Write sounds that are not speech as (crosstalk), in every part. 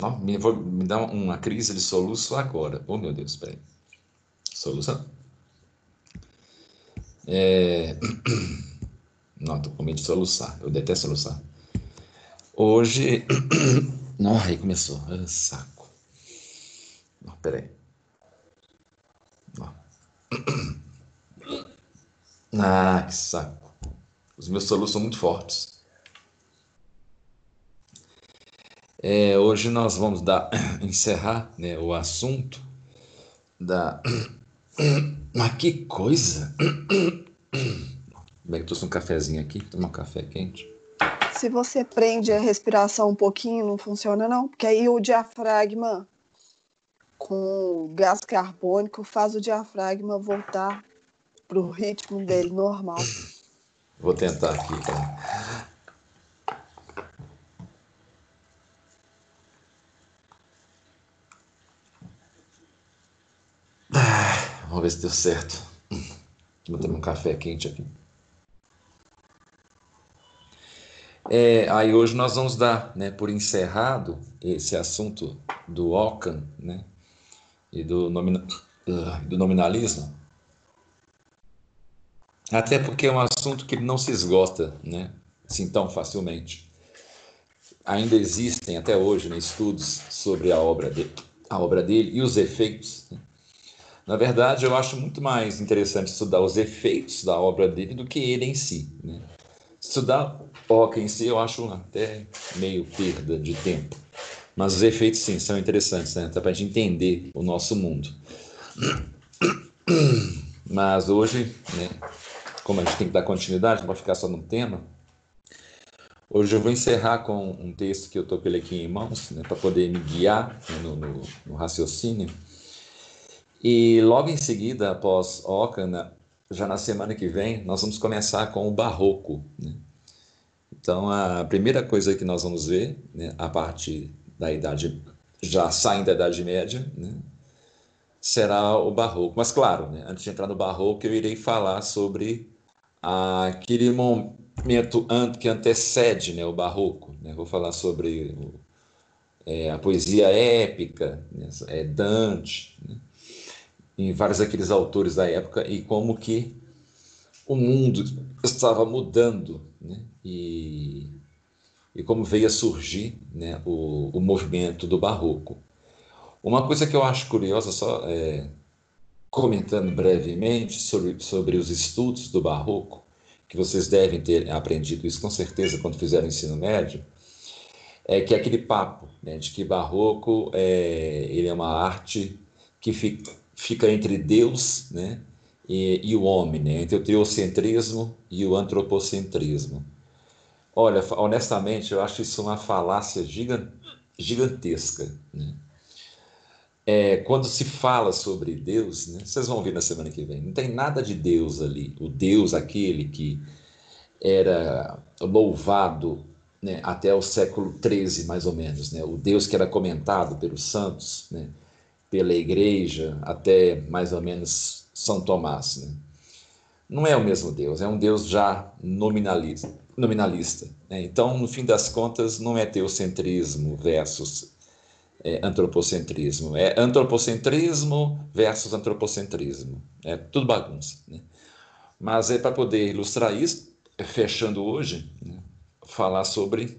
Não, me, vou, me dá uma crise de soluço agora. Oh, meu Deus, peraí. Solução. É... (clears throat) Não, tô com medo de soluçar. Eu detesto soluçar. Hoje. (clears throat) Não, aí começou. Ah, saco. Não, peraí. Ah, (clears throat) que saco. Os meus soluços são muito fortes. É, hoje nós vamos dar, (coughs) encerrar né, o assunto da. Mas (coughs) que coisa! (coughs) Bem, trouxe um cafezinho aqui, tomar um café quente. Se você prende a respiração um pouquinho, não funciona não, porque aí o diafragma com gás carbônico faz o diafragma voltar para o ritmo dele normal. Vou tentar aqui, cara. Ah, vamos ver se deu certo. Vou tomar um café quente aqui. É, aí hoje nós vamos dar né, por encerrado esse assunto do Ockham né, e do, nomina, do nominalismo. Até porque é um assunto que não se esgota né, assim tão facilmente. Ainda existem até hoje né, estudos sobre a obra, dele, a obra dele e os efeitos. Né. Na verdade, eu acho muito mais interessante estudar os efeitos da obra dele do que ele em si. Né? Estudar Ockham em si eu acho até meio perda de tempo. Mas os efeitos, sim, são interessantes, né? Para a gente entender o nosso mundo. Mas hoje, né, como a gente tem que dar continuidade, não pode ficar só no tema, hoje eu vou encerrar com um texto que eu estou com ele aqui em mãos, né, para poder me guiar né, no, no, no, raciocínio. E logo em seguida, após Ockham, já na semana que vem, nós vamos começar com o Barroco. Né? Então, a primeira coisa que nós vamos ver, né, a parte da Idade, já saindo da Idade Média, né, será o Barroco. Mas, claro, né, antes de entrar no Barroco, eu irei falar sobre aquele momento que antecede né, o Barroco. Né? Vou falar sobre é, a poesia épica, é Dante? Em vários daqueles autores da época e como que o mundo estava mudando né? e, e como veio a surgir né? o, o movimento do barroco. Uma coisa que eu acho curiosa, só é, comentando brevemente sobre, sobre os estudos do barroco, que vocês devem ter aprendido isso com certeza quando fizeram o ensino médio, é que aquele papo né, de que barroco é, ele é uma arte que fica, fica entre Deus né, e, e, o homem, né, entre o teocentrismo e o antropocentrismo. Olha, honestamente, eu acho isso uma falácia gigantesca. Né? É, quando se fala sobre Deus, né, vocês vão ver na semana que vem, não tem nada de Deus ali. O Deus, aquele que era louvado né, até o século XIII, mais ou menos, né, o Deus que era comentado pelos santos, né, pela igreja até mais ou menos São Tomás. Né? Não é o mesmo Deus, é um Deus já nominalista. nominalista né? Então, no fim das contas, não é teocentrismo versus é, antropocentrismo, é antropocentrismo versus antropocentrismo. É tudo bagunça. Né? Mas é para poder ilustrar isso, fechando hoje, né? falar sobre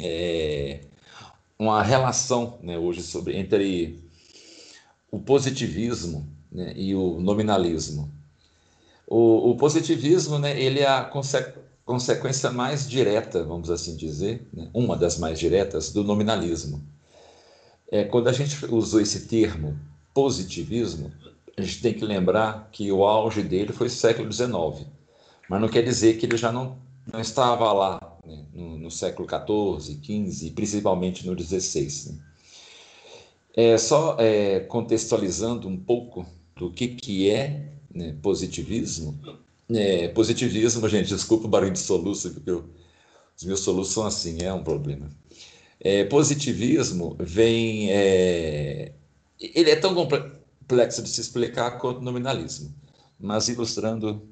é, uma relação né, hoje sobre, entre o positivismo né, e o nominalismo. O, o, positivismo né, ele é a conse consequência mais direta, vamos assim dizer, né, uma das mais diretas do nominalismo. É, quando a gente usou esse termo positivismo, a gente tem que lembrar que o auge dele foi século XIX, mas não quer dizer que ele já não, não estava lá né, no, no, século XIV, XV e principalmente no XVI. Né? É, só é, contextualizando um pouco do que, que é né, positivismo. É, positivismo, gente, desculpa o barulho de soluço, porque eu, os meus soluços são assim, é um problema. É, positivismo vem. É, ele é tão complexo de se explicar quanto nominalismo, mas ilustrando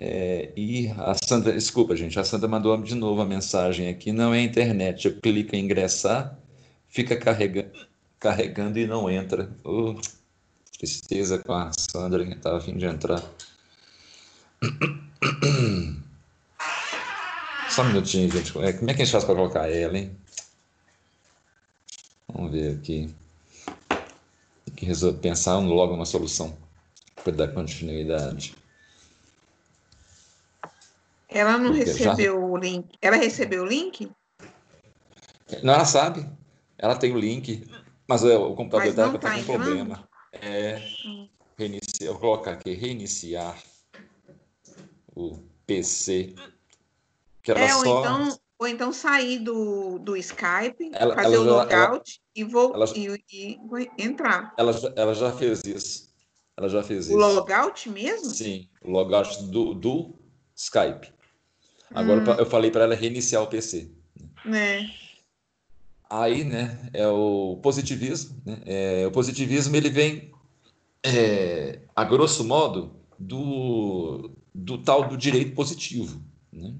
é, e a Sandra, desculpa, gente, a Sandra mandou de novo a mensagem aqui. Não é internet. Eu clico em ingressar, fica carregando, carregando e não entra. Oh, tristeza com a Sandra, que estava a fim de entrar. (clears throat) Só um minutinho, gente. É, como é que a gente faz para colocar ela, hein? Vamos ver aqui. Tem que resolver, pensar logo uma solução para dar continuidade. Ela não Porque recebeu já... o link. Ela recebeu o link? Não, ela sabe. Ela tem o link, mas o computador dela está tá com problema. É, hum. reiniciar, eu vou colocar aqui, reiniciar o PC. Que ela é, ou, só... então, ou então sair do, do Skype, ela, fazer ela o logout e, vou, ela, e, e, entrar. Ela, ela já fez isso. Ela já fez o isso. O logout mesmo? Sim, o logout do, do Skype. Agora hum. eu falei para ela reiniciar o PC. Né? Aí, né, é o positivismo. Né? É, o positivismo ele vem, é, a grosso modo, do, do tal do direito positivo. Né?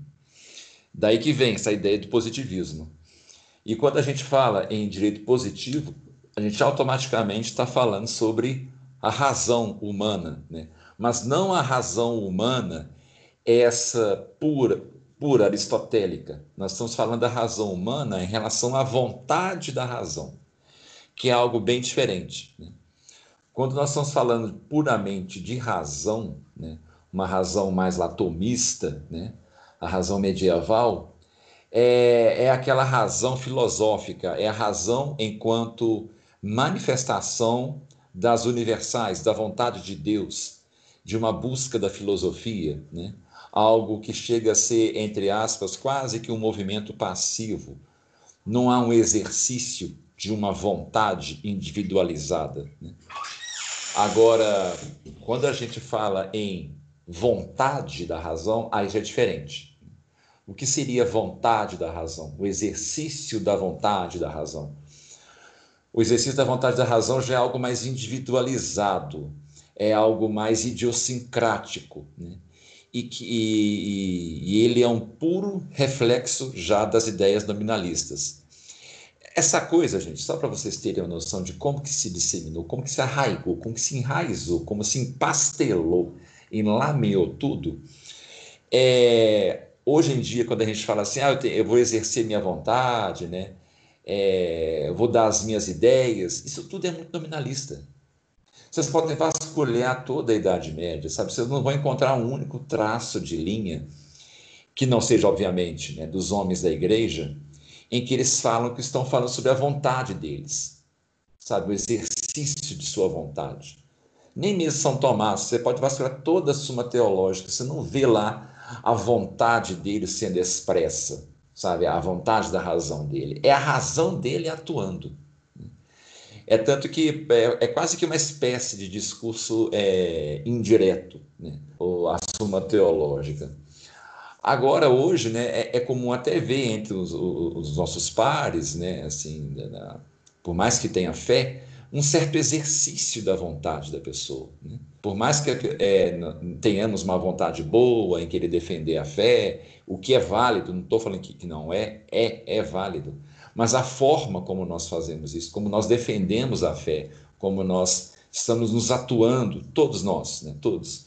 Daí que vem essa ideia do positivismo. E quando a gente fala em direito positivo, a gente automaticamente está falando sobre a razão humana, né? mas não a razão humana essa pura, pura aristotélica. Nós estamos falando da razão humana em relação à vontade da razão, que é algo bem diferente. Né? Quando nós estamos falando puramente de razão, né? uma razão mais latomista, né? a razão medieval, é, é aquela razão filosófica, é a razão enquanto manifestação das universais, da vontade de Deus, de uma busca da filosofia, né? Algo que chega a ser, entre aspas, quase que um movimento passivo. Não há um exercício de uma vontade individualizada. Né? Agora, quando a gente fala em vontade da razão, aí já é diferente. O que seria vontade da razão? O exercício da vontade da razão. O exercício da vontade da razão já é algo mais individualizado, é algo mais idiosincrático. Né? E, que, e, e ele é um puro reflexo já das ideias nominalistas. Essa coisa, gente, só para vocês terem uma noção de como que se disseminou, como que se arraigou, como que se enraizou, como se empastelou, enlameou tudo, é, hoje em dia, quando a gente fala assim, ah, eu, te, eu vou exercer minha vontade, né? É, vou dar as minhas ideias, isso tudo é muito nominalista. Vocês podem vasculhar toda a Idade Média, sabe? Vocês não vão encontrar um único traço de linha que não seja, obviamente, né, dos homens da igreja, em que eles falam que estão falando sobre a vontade deles, sabe? O exercício de sua vontade. Nem mesmo São Tomás, você pode vasculhar toda a Suma Teológica, você não vê lá a vontade dele sendo expressa, sabe? A vontade da razão dele. É a razão dele atuando. É tanto que é, é quase que uma espécie de discurso é, indireto, né? ou a suma teológica. Agora, hoje, né, é, é comum até ver entre os, os nossos pares, né, assim, na, por mais que tenha fé, um certo exercício da vontade da pessoa. Né? Por mais que é, tenhamos uma vontade boa em querer defender a fé, o que é válido, não estou falando que, que não é, é, é válido mas a forma como nós fazemos isso, como nós defendemos a fé, como nós estamos nos atuando, todos nós, né, todos,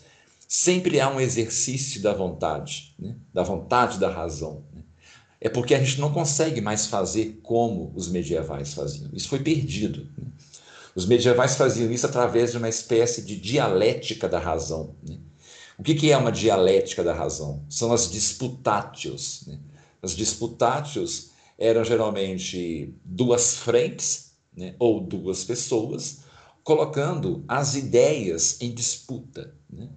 sempre há um exercício da vontade, né, da vontade da razão. Né. É porque a gente não consegue mais fazer como os medievais faziam. Isso foi perdido. Né. Os medievais faziam isso através de uma espécie de dialética da razão. Né. O que, que é uma dialética da razão? São as disputátios. Né? As disputátios eram geralmente duas frentes, né, ou duas pessoas, colocando as ideias em disputa. Né?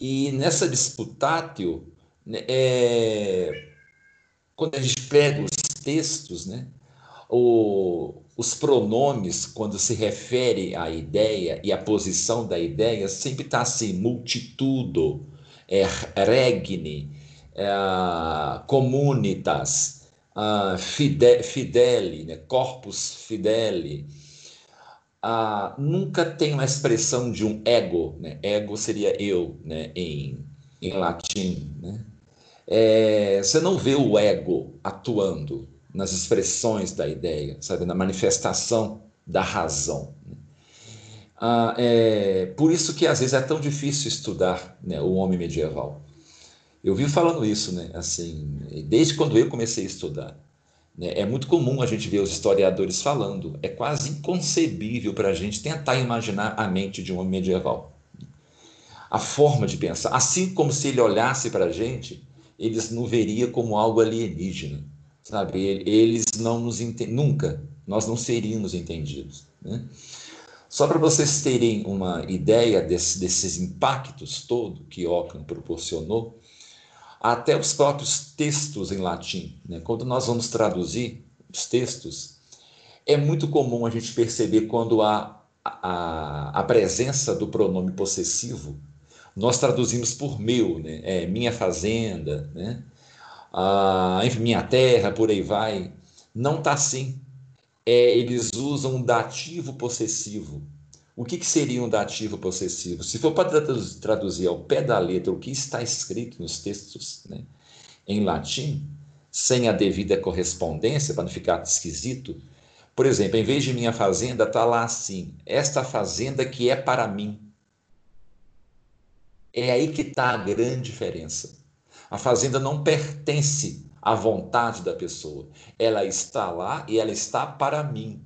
E nessa disputátil, né, é, quando a gente pega os textos, né, o, os pronomes, quando se refere à ideia e à posição da ideia, sempre está assim, multitudo, é, regne, é, comunitas, uh, fide, fideli, né, corpus fideli, nunca tem uma expressão de um ego, né? ego seria eu né? em, em latim. Né? É, você não vê o ego atuando. nas expressões da ideia, sabe, na manifestação da razão. Ah, é, por isso que às vezes é tão difícil estudar né, o homem medieval. Eu vi falando isso, né, assim, desde quando eu comecei a estudar. Né, é muito comum a gente ver os historiadores falando. É quase inconcebível para a gente tentar imaginar a mente de um homem medieval. A forma de pensar, assim como se ele olhasse para a gente, eles não veria como algo alienígena sabe? Eles não nos entendem, nunca, nós não seríamos entendidos. Né? Só para vocês terem uma ideia desse, desses impactos todo que Ockham proporcionou, até os próprios textos em latim, né? quando nós vamos traduzir os textos, é muito comum a gente perceber quando há a, a presença do pronome possessivo, nós traduzimos por meu, né? é minha fazenda, né? ah, enfim, minha terra, por aí vai. Não está assim. É, eles usam um dativo possessivo. O que, que seria um dativo possessivo? Se for para traduzir ao pé da letra o que está escrito nos textos né, em latim, sem a devida correspondência, para não ficar esquisito, por exemplo, em vez de minha fazenda, está lá assim: esta fazenda que é para mim. É aí que está a grande diferença. A fazenda não pertence à vontade da pessoa. Ela está lá e ela está para mim.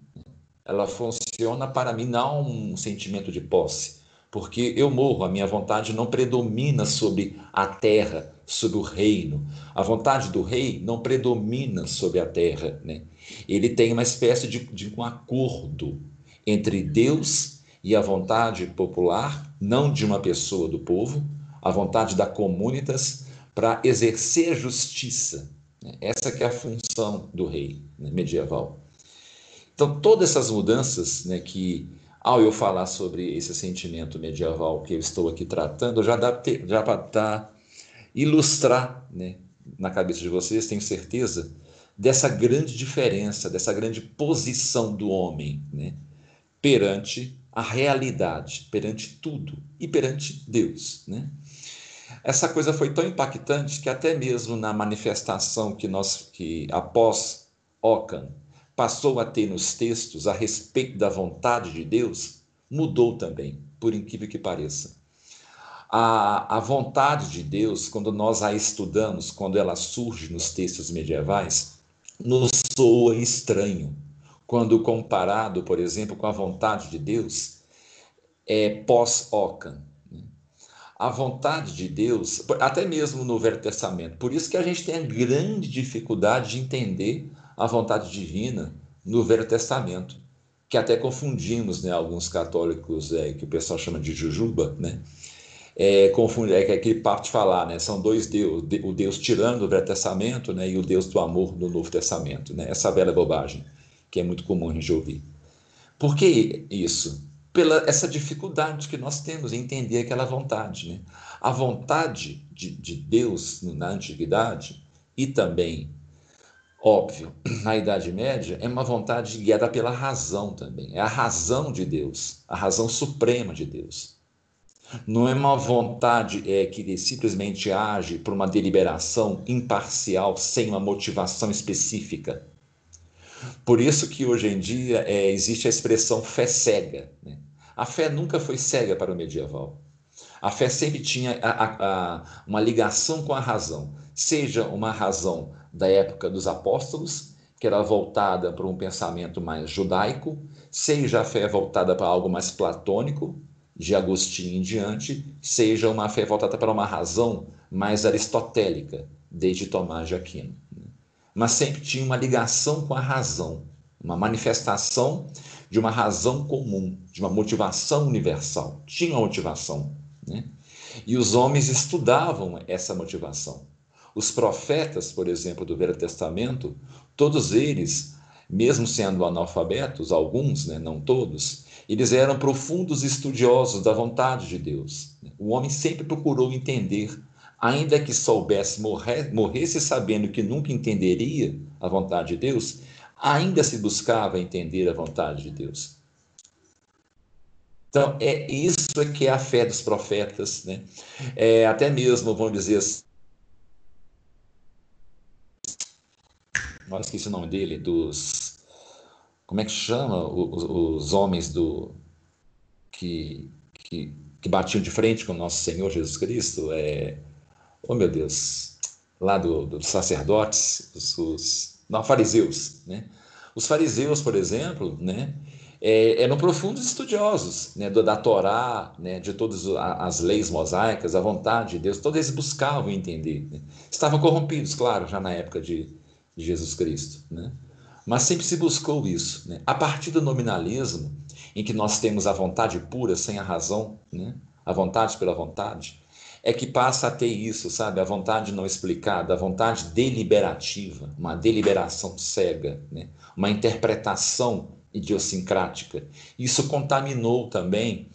Ela funciona para mim, não um sentimento de posse. Porque eu morro, a minha vontade não predomina sobre a terra, sobre o reino. A vontade do rei não predomina sobre a terra. Né? Ele tem uma espécie de, de um acordo entre Deus e a vontade popular, não de uma pessoa do povo, a vontade da comunitas para exercer justiça. Né? Essa que é a função do rei né, medieval. Então, todas essas mudanças né, que, ao eu falar sobre esse sentimento medieval que eu estou aqui tratando, já dá, já para ilustrar né, na cabeça de vocês, tenho certeza, dessa grande diferença, dessa grande posição do homem né, perante a realidade, perante tudo e perante Deus. Né? Essa coisa foi tão impactante que até mesmo na manifestação que nós que após Ockham passou a ter nos textos a respeito da vontade de Deus, mudou também, por incrível que pareça. A, a vontade de Deus, quando nós a estudamos, quando ela surge nos textos medievais, nos soa estranho. Quando comparado, por exemplo, com a vontade de Deus, é pós-Ockham a vontade de Deus, até mesmo no Velho Testamento. Por isso que a gente tem a grande dificuldade de entender a vontade divina no Velho Testamento, que até confundimos, né, alguns católicos é, que o pessoal chama de jujuba, né? É, confunde, é aquele papo de falar, né? São dois deuses, o Deus tirando do Velho Testamento, né, e o Deus do amor do Novo Testamento, né? Essa velha bobagem que é muito comum a gente ouvir. Por que isso? pela essa dificuldade que nós temos em entender aquela vontade. Né? A vontade de, de Deus na antiguidade e também, óbvio, na Idade Média, é uma vontade guiada pela razão também. É a razão de Deus, a razão suprema de Deus. Não é uma vontade é, que simplesmente age por uma deliberação imparcial, sem uma motivação específica. Por isso que hoje em dia é, existe a expressão fé cega. Né? A fé nunca foi cega para o medieval. A fé sempre tinha a, a, a, uma ligação com a razão, seja uma razão da época dos apóstolos, que era voltada para um pensamento mais judaico, seja a fé voltada para algo mais platônico, de Agostinho em diante, seja uma fé voltada para uma razão mais aristotélica, desde Tomás de Aquino. Mas sempre tinha uma ligação com a razão, uma manifestação de uma razão comum, de uma motivação universal. Tinha uma motivação. Né? E os homens estudavam essa motivação. Os profetas, por exemplo, do Velho Testamento, todos eles, mesmo sendo analfabetos, alguns, né, não todos, eles eram profundos estudiosos da vontade de Deus. O homem sempre procurou entender, ainda que soubesse, morrer, morresse sabendo que nunca entenderia a vontade de Deus, ainda se buscava entender a vontade de Deus. Então, é isso que é a fé dos profetas, né? É, até mesmo, vamos dizer assim, Agora esqueci o nome dele, dos. Como é que chama? Os, os homens do. Que, que, que batiam de frente com o nosso Senhor Jesus Cristo. É, oh meu Deus! Lá dos do sacerdotes, os, os não, fariseus, né? Os fariseus, por exemplo, né? é, eram profundos estudiosos né, da Torá, né, de todas as leis mosaicas, a vontade de Deus, todos eles buscavam entender. Né? Estavam corrompidos, claro, já na época de, de Jesus Cristo, né? mas sempre se buscou isso. Né? A partir do nominalismo, em que nós temos a vontade pura, sem a razão, né? a vontade pela vontade, é que passa a ter isso, sabe? A vontade não explicada, a vontade deliberativa, uma deliberação cega, né? uma interpretação idiosincrática. Isso contaminou também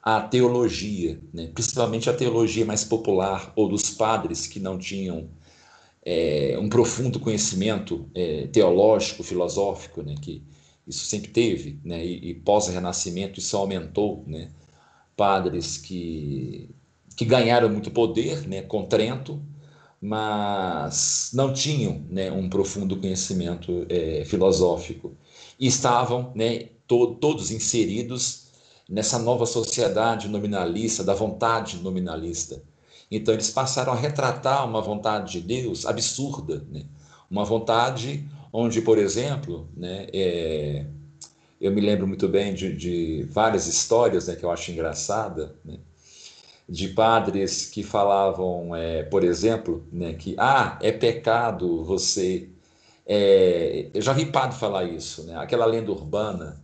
a teologia, né? principalmente a teologia mais popular ou dos padres que não tinham é, um profundo conhecimento é, teológico, filosófico, né? que isso sempre teve, né? e, e pós-renascimento isso aumentou, né? padres que, que ganharam muito poder né? com Trento, mas não tinham né? um profundo conhecimento é, filosófico e estavam né, to todos inseridos nessa nova sociedade nominalista, da vontade nominalista. Então, eles passaram a retratar uma vontade de Deus absurda, né? uma vontade onde, por exemplo, né, é, eu me lembro muito bem de, de várias histórias né, que eu acho engraçada, né, de padres que falavam, é, por exemplo, né, que ah, é pecado você é, eu já vi padre falar isso, né? aquela lenda urbana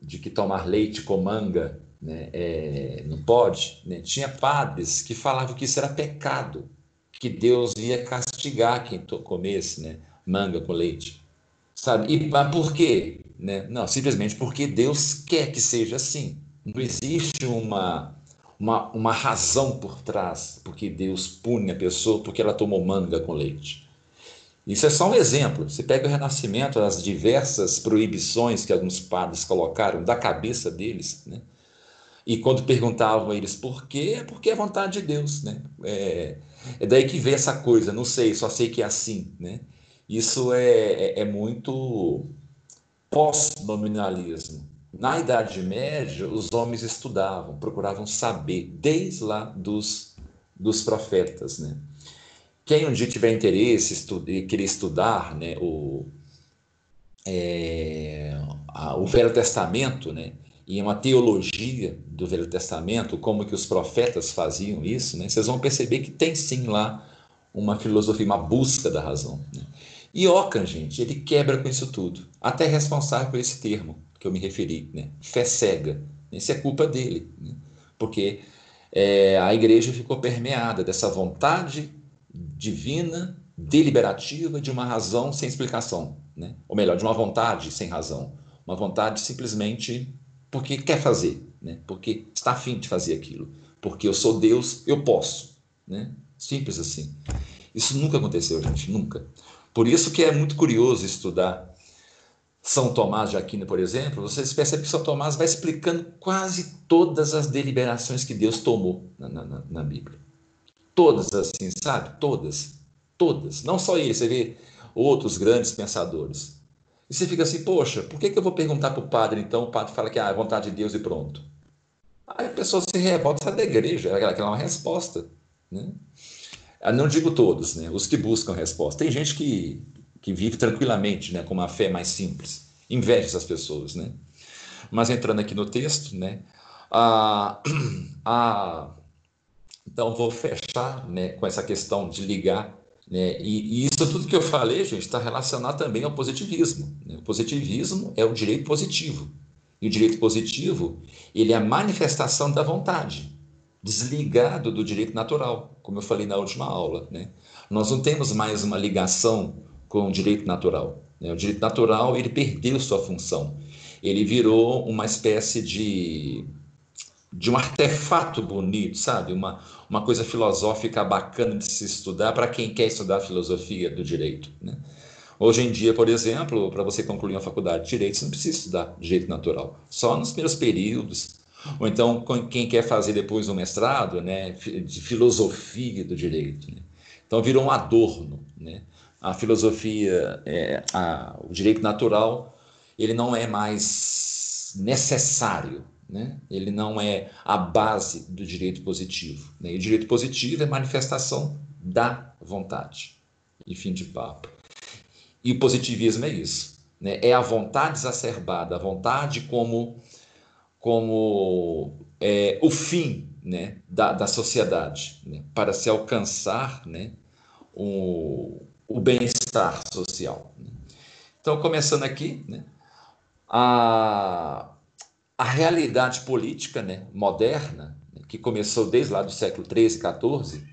de que tomar leite com manga né, é, não pode. Né? Tinha padres que falavam que isso era pecado, que Deus ia castigar quem comesse né, manga com leite. Sabe? E mas por quê? Né? Não, simplesmente porque Deus quer que seja assim. Não existe uma, uma, uma razão por trás porque Deus pune a pessoa porque ela tomou manga com leite. Isso é só um exemplo. Você pega o Renascimento, as diversas proibições que alguns padres colocaram da cabeça deles, né? E quando perguntavam a eles por quê, é porque é vontade de Deus, né? É, é daí que vem essa coisa, não sei, só sei que é assim, né? Isso é, é, é muito pós-nominalismo. Na Idade Média, os homens estudavam, procuravam saber, desde lá dos, dos profetas, né? Quem um dia tiver interesse e querer estudar né, o, é, a, o Velho Testamento, né, e uma teologia do Velho Testamento, como que os profetas faziam isso, né, vocês vão perceber que tem sim lá uma filosofia, uma busca da razão. Né? E Ockham, gente, ele quebra com isso tudo, até responsável por esse termo que eu me referi, né? fé cega. Isso é culpa dele, né? porque é, a igreja ficou permeada dessa vontade divina, deliberativa, de uma razão sem explicação, né? ou melhor, de uma vontade sem razão, uma vontade simplesmente porque quer fazer, né? porque está afim de fazer aquilo, porque eu sou Deus, eu posso, né? simples assim. Isso nunca aconteceu, gente, nunca. Por isso que é muito curioso estudar são Tomás de Aquino, por exemplo, vocês percebem que São Tomás vai explicando quase todas as deliberações que Deus tomou na, na, na Bíblia. Todas assim, sabe? Todas. Todas. Não só ele, você vê outros grandes pensadores. E você fica assim, poxa, por que, que eu vou perguntar para o padre, então? O padre fala que ah, é vontade de Deus e pronto. Aí a pessoa se revolta, sai da igreja, aquela é uma resposta. Né? Eu não digo todos, né? os que buscam resposta. Tem gente que, que vive tranquilamente, né? com uma fé mais simples. Inveja essas pessoas. Né? Mas entrando aqui no texto, né? a, (clears throat) a então, vou fechar né, com essa questão de ligar. Né, e, e, isso tudo que eu falei, gente, está relacionado também ao positivismo. Né? O positivismo é o direito positivo. E o direito positivo, ele é a manifestação da vontade, desligado do direito natural, como eu falei na última aula. Né? Nós não temos mais uma ligação com o direito natural. Né? O direito natural, ele perdeu sua função. Ele virou uma espécie de de um artefato bonito, sabe? Uma, uma coisa filosófica bacana de se estudar para quem quer estudar filosofia do direito. Né? Hoje em dia, por exemplo, para você concluir uma faculdade de direito, você não precisa estudar direito natural, só nos primeiros períodos. Ou então, quem quer fazer depois um mestrado né, de filosofia do direito. Né? Então, virou um adorno. Né? a filosofia, é, a, o direito natural, ele não é mais necessário, né? ele não é a base do direito positivo. Né? E o direito positivo é manifestação da vontade. E fim de papo. E o positivismo é isso. Né? É a vontade exacerbada, a vontade como, como é, o fim né, da, da sociedade, né? para se alcançar né, o, o bem-estar social. Né? Então, começando aqui, né, a, a realidade política né, moderna, né, que começou desde lá do século XIII XIV,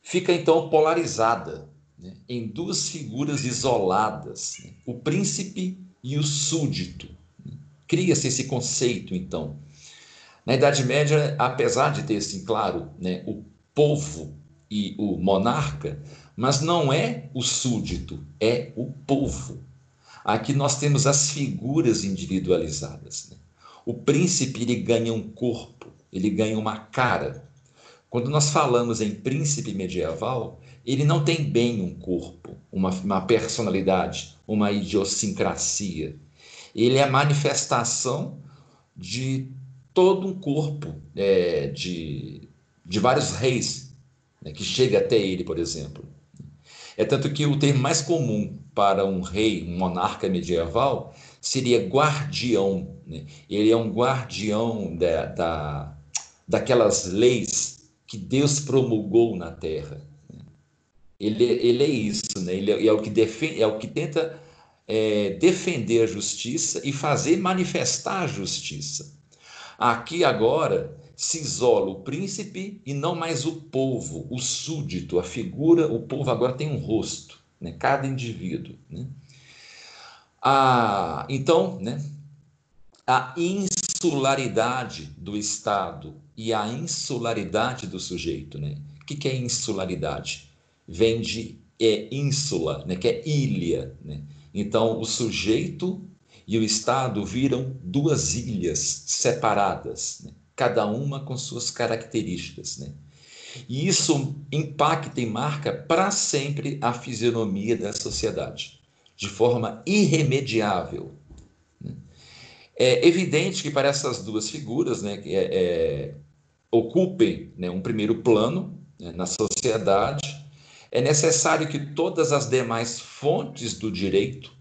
fica então polarizada né, em duas figuras isoladas, né, o príncipe e o súdito. Cria-se esse conceito, então. Na Idade Média, apesar de ter, assim, claro, né, o povo e o monarca, mas não é o súdito, é o povo. Aqui nós temos as figuras individualizadas. Né? O príncipe ele ganha um corpo, ele ganha uma cara. Quando nós falamos em príncipe medieval, ele não tem bem um corpo, uma, uma personalidade, uma idiosincrasia. Ele é a manifestação de todo um corpo é, de, de vários reis né, que chega até ele, por exemplo. É tanto que o termo mais comum para um rei, um monarca medieval, seria guardião. Né? Ele é um guardião da, da, daquelas leis que Deus promulgou na terra. Né? Ele, ele é isso, né? ele é, é o que defende, é o que tenta é, defender a justiça e fazer manifestar a justiça. Aqui agora se isola o príncipe e não mais o povo, o súdito, a figura, o povo agora tem um rosto, né? cada indivíduo. Né? A, então, né? A insularidade do Estado e a insularidade do sujeito. Né? O que, é insularidade? Vem de é ínsula, né? que é ilha. Né? Então, o sujeito e o Estado viram duas ilhas separadas. Né? cada uma com suas características. Né? E isso impacta e marca para sempre a fisionomia da sociedade, de forma irremediável. É evidente que para essas duas figuras né, é, é, ocupem né, um primeiro plano né, na sociedade, é necessário que todas as demais fontes do direito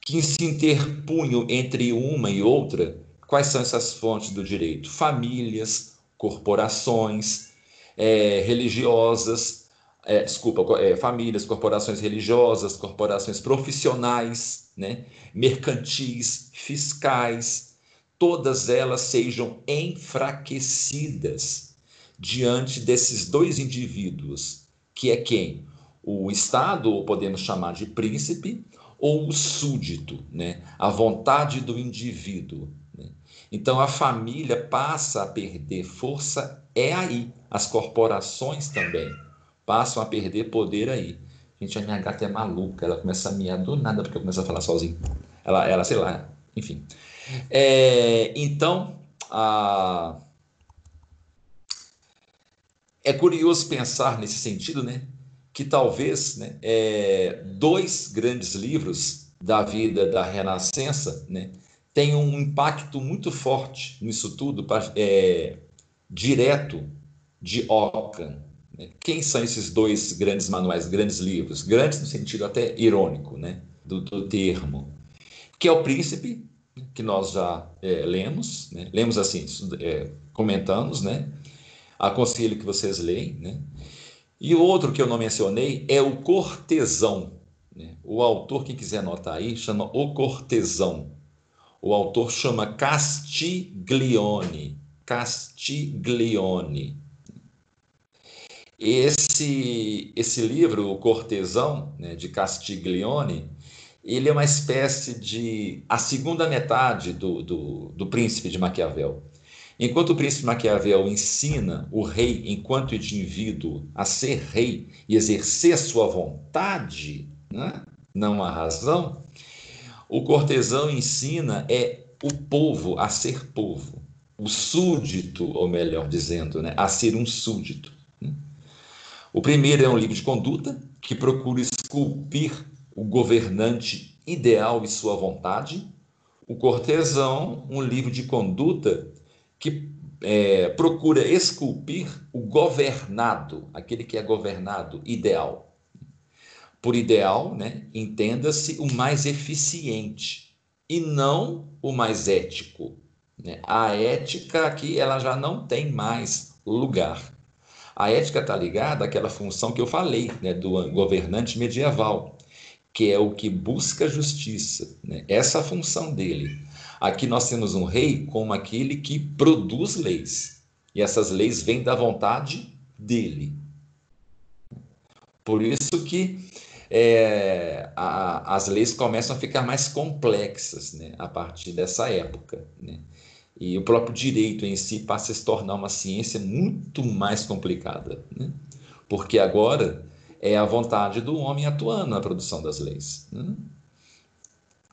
que se interpunham entre uma e outra Quais são essas fontes do direito? Famílias, corporações é, religiosas, é, desculpa, é, famílias, corporações religiosas, corporações profissionais, né, mercantis, fiscais, todas elas sejam enfraquecidas diante desses dois indivíduos, que é quem? O Estado, ou podemos chamar de príncipe, ou o súdito, né? a vontade do indivíduo. Então a família passa a perder força é aí. As corporações também passam a perder poder aí. Gente, a minha gata é maluca, ela começa a miar do nada porque eu começo a falar sozinho. Ela, ela sei lá, enfim. É, então, a... é curioso pensar nesse sentido, né? Que talvez né, é, dois grandes livros da vida da Renascença, né? tem um impacto muito forte nisso tudo, é, direto de Ockham. Quem são esses dois grandes manuais, grandes livros? Grandes no sentido até irônico né? do, do termo. Que é o Príncipe, que nós já é, lemos, né? lemos assim, é, comentamos, né? aconselho que vocês leem. Né? E o outro que eu não mencionei é o Cortesão. Né? O autor, quem quiser anotar aí, chama O Cortesão o autor chama Castiglione. Castiglione. Esse, esse livro, O Cortesão, né, de Castiglione, ele é uma espécie de a segunda metade do, do, do Príncipe de Maquiavel. Enquanto o príncipe Maquiavel ensina o rei, enquanto indivíduo, a ser rei e exercer sua vontade, né? não a razão, o cortesão ensina é o povo a ser povo, o súdito, ou melhor dizendo, né, a ser um súdito. O primeiro é um livro de conduta, que procura esculpir o governante ideal e sua vontade. O cortesão, um livro de conduta que é, procura esculpir o governado, aquele que é governado, ideal. Por ideal, né, entenda-se o mais eficiente e não o mais ético. Né? A ética aqui ela já não tem mais lugar. A ética está ligada àquela função que eu falei, né, do governante medieval, que é o que busca justiça. Né? Essa função dele. Aqui nós temos um rei como aquele que produz leis. E essas leis vêm da vontade dele. Por isso que é, a, as leis começam a ficar mais complexas né, a partir dessa época. Né? E o próprio direito em si passa a se tornar uma ciência muito mais complicada. Né? Porque agora é a vontade do homem atuando na produção das leis. Né?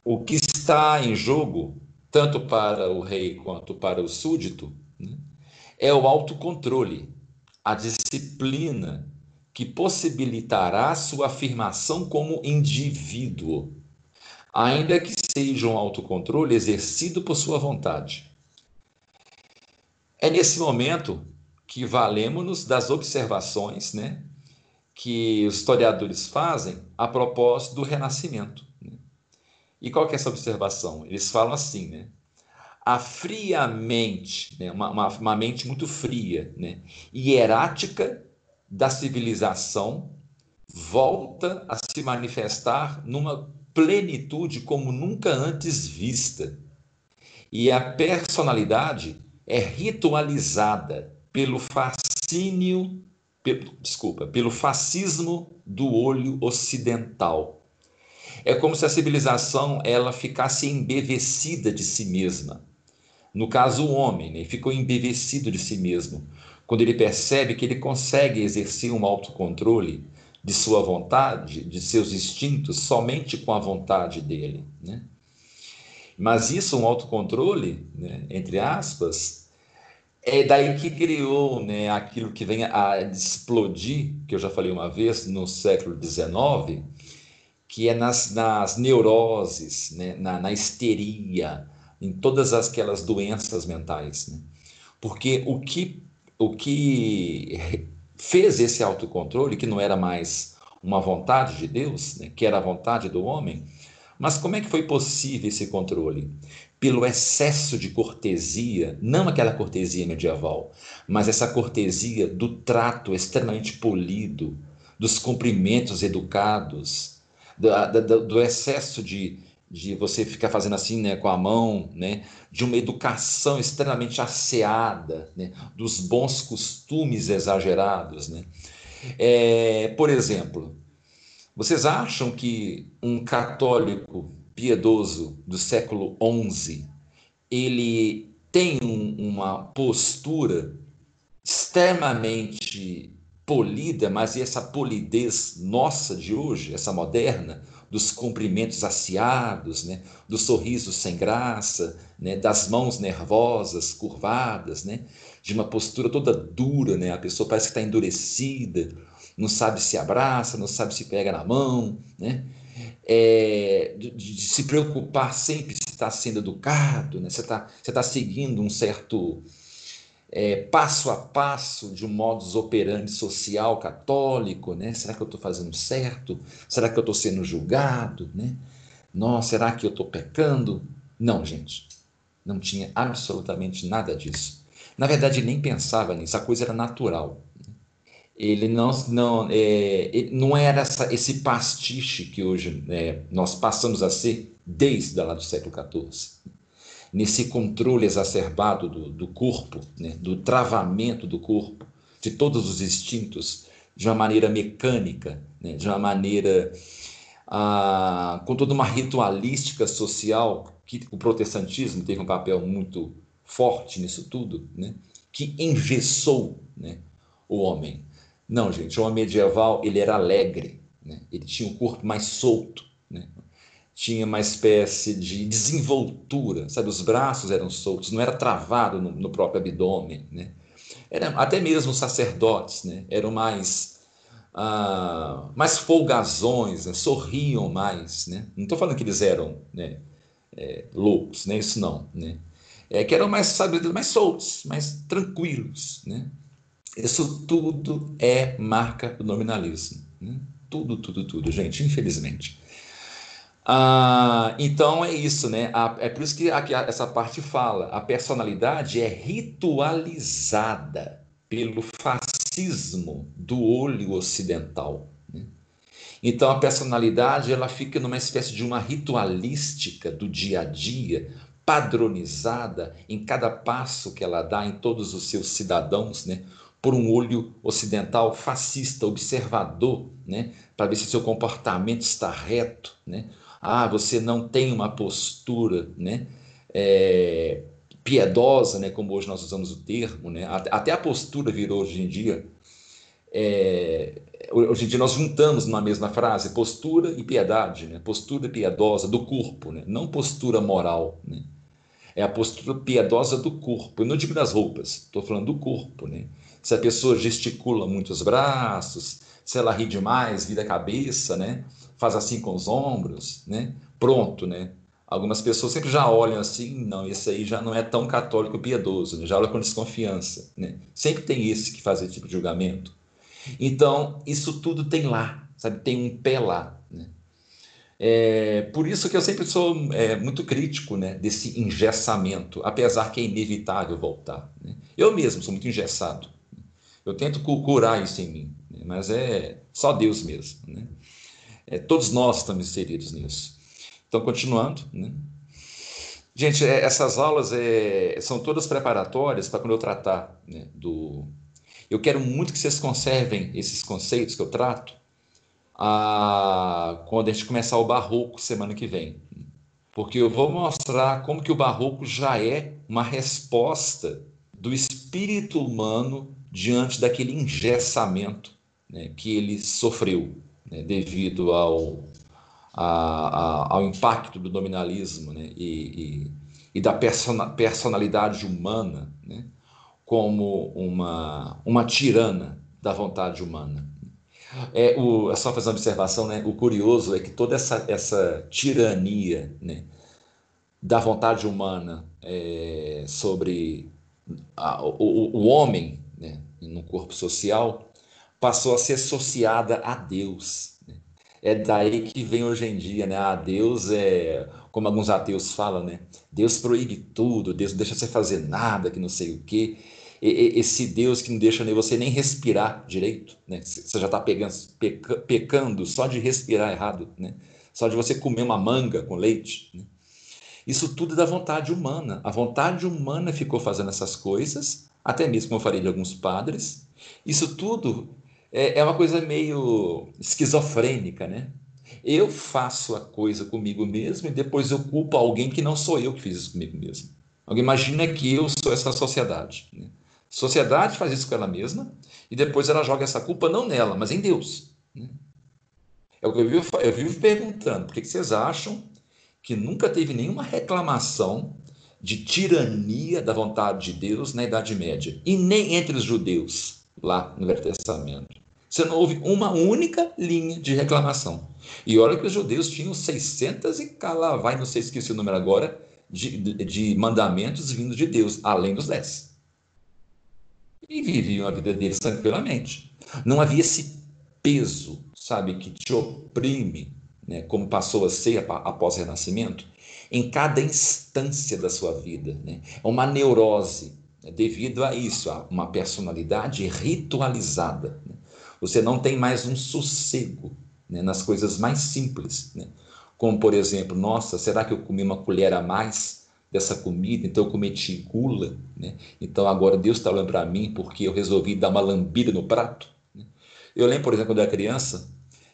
O que está em jogo, tanto para o rei quanto para o súdito, né? é o autocontrole, a disciplina que possibilitará sua afirmação como indivíduo, ainda que seja um autocontrole exercido por sua vontade. É nesse momento que valemos-nos das observações né, que os historiadores fazem a propósito do Renascimento. Né? E qual que é essa observação? Eles falam assim, né? A fria mente, né? uma, uma, uma mente muito fria, né? hierática da civilização, volta a se manifestar numa plenitude como nunca antes vista. E a personalidade é ritualizada pelo fascínio pelo, desculpa, pelo fascismo do olho ocidental. É como se a civilização ela ficasse embevecida de si mesma. No caso, o homem né, ficou embevecido de si mesmo, quando ele percebe que ele consegue exercer um autocontrole de sua vontade, de seus instintos, somente com a vontade dele. Né? Mas isso, um autocontrole, né, entre aspas, é daí que criou né, aquilo que vem a explodir, que eu já falei uma vez, no século XIX, que é nas, nas neuroses, né, na, na histeria, em todas aquelas doenças mentais. Né? Porque o que, o que fez esse autocontrole, que não era mais uma vontade de Deus, né, que era a vontade do homem, mas como é que foi possível esse controle? pelo excesso de cortesia, não aquela cortesia medieval, mas essa cortesia do trato extremamente polido, dos cumprimentos educados, do, do, do excesso de, de você ficar fazendo assim né, com a mão, né, de uma educação extremamente asseada, né, dos bons costumes exagerados. Né. É, por exemplo, vocês acham que um católico piedoso do século XI, ele tem um, uma postura extremamente polida, mas essa polidez nossa de hoje, essa moderna, dos cumprimentos aciados, né, do sorriso sem graça, né, das mãos nervosas, curvadas, né, de uma postura toda dura, né, a pessoa parece que está endurecida, não sabe se abraça, não sabe se pega na mão, né, é, de, de, se preocupar sempre se está sendo educado, né? você está você tá seguindo um certo é, passo a passo de um modus operandi social católico, né? Será que eu estou fazendo certo? Será que eu estou sendo julgado, né? Nossa, será que eu estou pecando? Não, gente, não tinha absolutamente nada disso. Na verdade, nem pensava nisso, a coisa era natural ele não, não, é, não era essa, esse pastiche que hoje é, nós passamos a ser desde lá do século XIV. Nesse controle exacerbado do, do corpo, né, do travamento do corpo, de todos os instintos, de uma maneira mecânica, né, de uma maneira ah, com toda uma ritualística social, que o protestantismo teve um papel muito forte nisso tudo, né, que engessou né, o homem não, gente, o homem medieval ele era alegre, né? ele tinha um corpo mais solto, né? tinha uma espécie de desenvoltura, sabe? Os braços eram soltos, não era travado no, no próprio abdômen, né? Era, até mesmo os sacerdotes, né? Eram mais ah, mais folgazões, né? sorriam mais. Né? Não estou falando que eles eram né, é, loucos, né? isso não. Né? É que eram mais, sabe, mais soltos, mais tranquilos. Né? Isso tudo é marca do nominalismo. Né? Tudo, tudo, tudo, gente, infelizmente. Ah, então é isso, né? é por isso que aqui, essa parte fala: a personalidade é ritualizada pelo fascismo do olho ocidental. Né? Então a personalidade ela fica numa espécie de uma ritualística do dia a dia, padronizada em cada passo que ela dá em todos os seus cidadãos, né? Por um olho ocidental fascista, observador, né? para ver se seu comportamento está reto, né? Ah, você não tem uma postura, né? É, piedosa, né? Como hoje nós usamos o termo, né? Até a postura virou hoje em dia. É, hoje em dia nós juntamos numa mesma frase postura e piedade, né? Postura piedosa do corpo, né? Não postura moral, né? É a postura piedosa do corpo. Eu não digo das roupas, estou falando do corpo, né? Se a pessoa gesticula muito os braços, se ela ri demais, vira a cabeça, né? faz assim com os ombros, né? Pronto, né? Algumas pessoas sempre já olham assim, não, esse aí já não é tão católico piedoso, né? já olha com desconfiança, né? Sempre tem esse que faz esse tipo de julgamento. Então, isso tudo tem lá, sabe? Tem um pé lá, né? É, por isso que eu sempre sou é, muito crítico né, desse engessamento, apesar que é inevitável voltar. Né? Eu mesmo sou muito engessado. Eu tento curar isso em mim, né? mas é só Deus mesmo. Né? É, todos nós estamos inseridos nisso. Então, continuando, né? Gente, é, essas aulas é, são todas preparatórias para quando eu tratar né, do. Eu quero muito que vocês conservem esses conceitos que eu trato a... quando a gente começar o barroco semana que vem. Porque eu vou mostrar como que o barroco já é uma resposta do espírito humano diante daquele engessamento né, que ele sofreu né, devido ao, a, a, ao impacto do nominalismo né, e, e, e, da persona, personalidade humana né, como uma, uma tirana da vontade humana. É, o, é só fazer uma observação, né? o curioso é que toda essa, essa tirania né, da vontade humana é, sobre a, o, o homem no corpo social passou a ser associada a Deus. Né? É daí que vem hoje em dia, né? Ah, Deus é, como alguns ateus falam, né? Deus proíbe tudo, Deus deixa você fazer nada, que não sei o quê. Esse Deus que não deixa nem você nem respirar direito, né? Você já está pecando só de respirar errado, né? Só de você comer uma manga com leite. Né? Isso tudo é da vontade humana. A vontade humana ficou fazendo essas coisas, até mesmo como eu falei de alguns padres. Isso tudo é, é uma coisa meio esquizofrênica, né? Eu faço a coisa comigo mesmo e depois eu culpo alguém que não sou eu que fiz isso comigo mesmo. Alguém imagina que eu sou essa sociedade. Né? Sociedade faz isso com ela mesma e depois ela joga essa culpa não nela, mas em Deus. Né? É o que eu vivo, eu vivo perguntando: por que vocês acham que nunca teve nenhuma reclamação de tirania da vontade de Deus na Idade Média? E nem entre os judeus, lá no Velho Testamento. Você não houve uma única linha de reclamação. E olha que os judeus tinham 600 e cala, vai, não sei, esqueci o número agora, de, de, de mandamentos vindos de Deus, além dos 10. E viviam a vida deles tranquilamente. Não havia esse peso, sabe, que te oprime, né, como passou a ser após o Renascimento, em cada instância da sua vida. Né? É uma neurose né, devido a isso, a uma personalidade ritualizada. Né? Você não tem mais um sossego né, nas coisas mais simples. Né? Como, por exemplo, nossa, será que eu comi uma colher a mais dessa comida? Então eu cometi gula. Né? Então agora Deus está olhando para mim porque eu resolvi dar uma lambida no prato. Né? Eu lembro, por exemplo, quando eu era criança,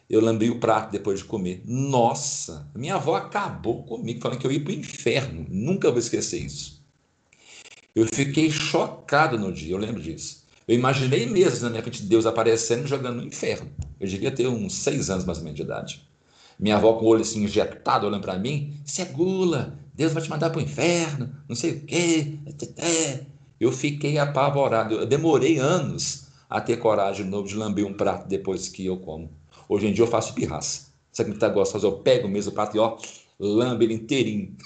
eu lambi o prato depois de comer. Nossa, minha avó acabou comigo, falando que eu ia para o inferno. Nunca vou esquecer isso. Eu fiquei chocado no dia, eu lembro disso. Eu imaginei mesmo na minha frente Deus aparecendo jogando no inferno. Eu devia ter uns seis anos mais ou menos de idade. Minha avó com o olho assim injetado olhando para mim, isso é gula, Deus vai te mandar para o inferno, não sei o quê. Eu fiquei apavorado. Eu demorei anos a ter coragem de novo de lamber um prato depois que eu como. Hoje em dia eu faço pirraça. Sabe o que tá gostoso? Eu pego mesmo o prato e ó, lambe ele inteirinho.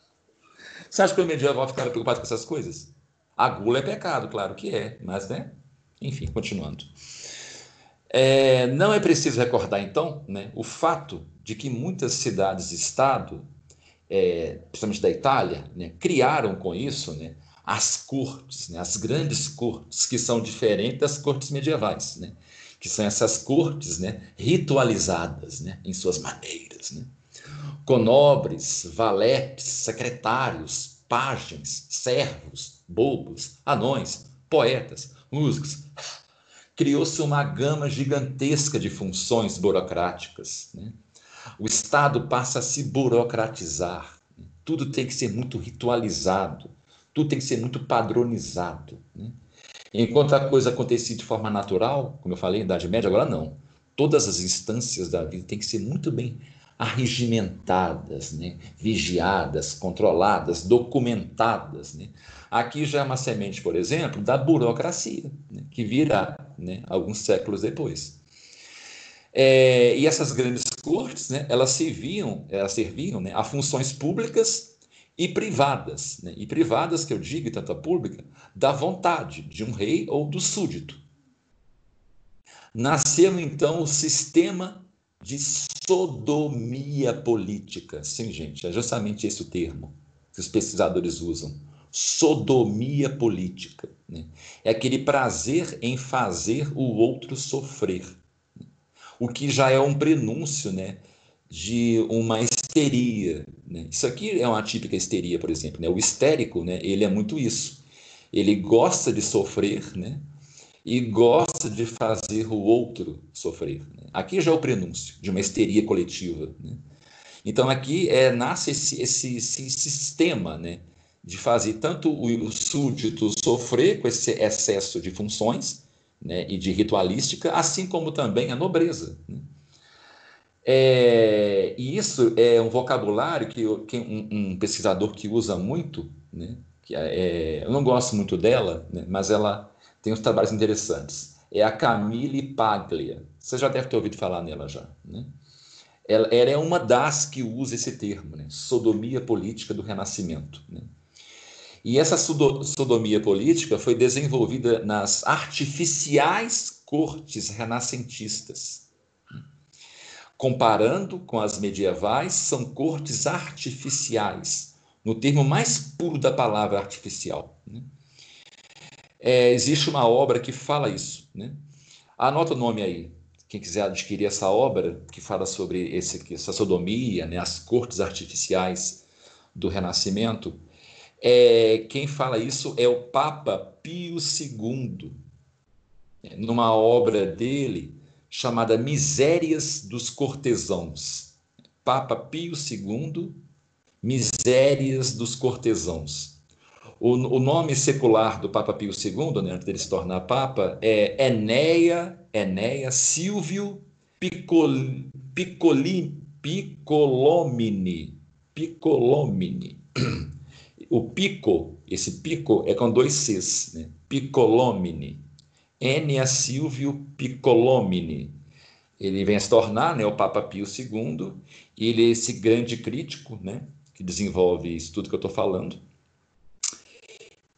(laughs) Você acha que o medieval ficava preocupado com essas coisas? A gula é pecado, claro que é, mas né? Enfim, continuando. É, não é preciso recordar, então, né, o fato de que muitas cidades-estado, é, principalmente da Itália, né, criaram com isso né, as cortes, né, as grandes cortes, que são diferentes das cortes medievais, né, que são essas cortes né, ritualizadas né, em suas maneiras. Né, com nobres, valetes, secretários, pajens, servos, bobos, anões, poetas, músicos, criou-se uma gama gigantesca de funções burocráticas. Né? O Estado passa a se burocratizar. Tudo tem que ser muito ritualizado, tudo tem que ser muito padronizado. Né? Enquanto a coisa acontecia de forma natural, como eu falei, Idade Média, agora não. Todas as instâncias da vida têm que ser muito bem arregimentadas, né? vigiadas, controladas, documentadas. Né? Aqui já é uma semente, por exemplo, da burocracia, né? que virá né? alguns séculos depois. É, e essas grandes cortes, né? elas serviam, elas serviam né? a funções públicas e privadas. Né? E privadas, que eu digo, e tanto a pública, da vontade de um rei ou do súdito. Nasceu então o sistema de sodomia política. Sim, gente, é justamente esse o termo que os pesquisadores usam. Sodomia política. Né? É aquele prazer em fazer o outro sofrer. O que já é um prenúncio né, de uma histeria. Né? Isso aqui é uma típica histeria, por exemplo. Né? O histérico, né, ele é muito isso. Ele gosta de sofrer, né? e gosta de fazer o outro sofrer. Né? Aqui já é o prenúncio de uma histeria coletiva. Né? Então aqui é, nasce esse, esse, esse, sistema né, de fazer tanto o súdito sofrer com esse excesso de funções né, e de ritualística, assim como também a nobreza. É, e isso é um vocabulário que, que um, um, pesquisador que usa muito, né, que é, é eu não gosto muito dela, né, mas ela tem uns trabalhos interessantes. É a Camille Paglia. Você já deve ter ouvido falar nela já. Né? Ela, ela, é uma das que usa esse termo, né? sodomia política do Renascimento. Né? E essa sodomia política foi desenvolvida nas artificiais cortes renascentistas. Comparando com as medievais, são cortes artificiais, no termo mais puro da palavra artificial. Né? É, existe uma obra que fala isso. Né? Anota o nome aí. Quem quiser adquirir essa obra, que fala sobre esse, essa sodomia, né, as cortes artificiais do Renascimento, é, quem fala isso é o Papa Pio II, numa obra dele chamada Misérias dos Cortesãos. Papa Pio II, Misérias dos Cortesãos. O, o nome secular do Papa Pio II, né, antes dele se tornar Papa, é Enéia, Enéia Silvio Piccoli, Piccolomini. Piccolomini. O pico, esse pico é com dois Cs, né? Piccolomini. Enia Silvio Piccolomini. Ele vem se tornar né, o Papa Pio II, e ele é esse grande crítico, né, que desenvolve isso tudo que eu estou falando.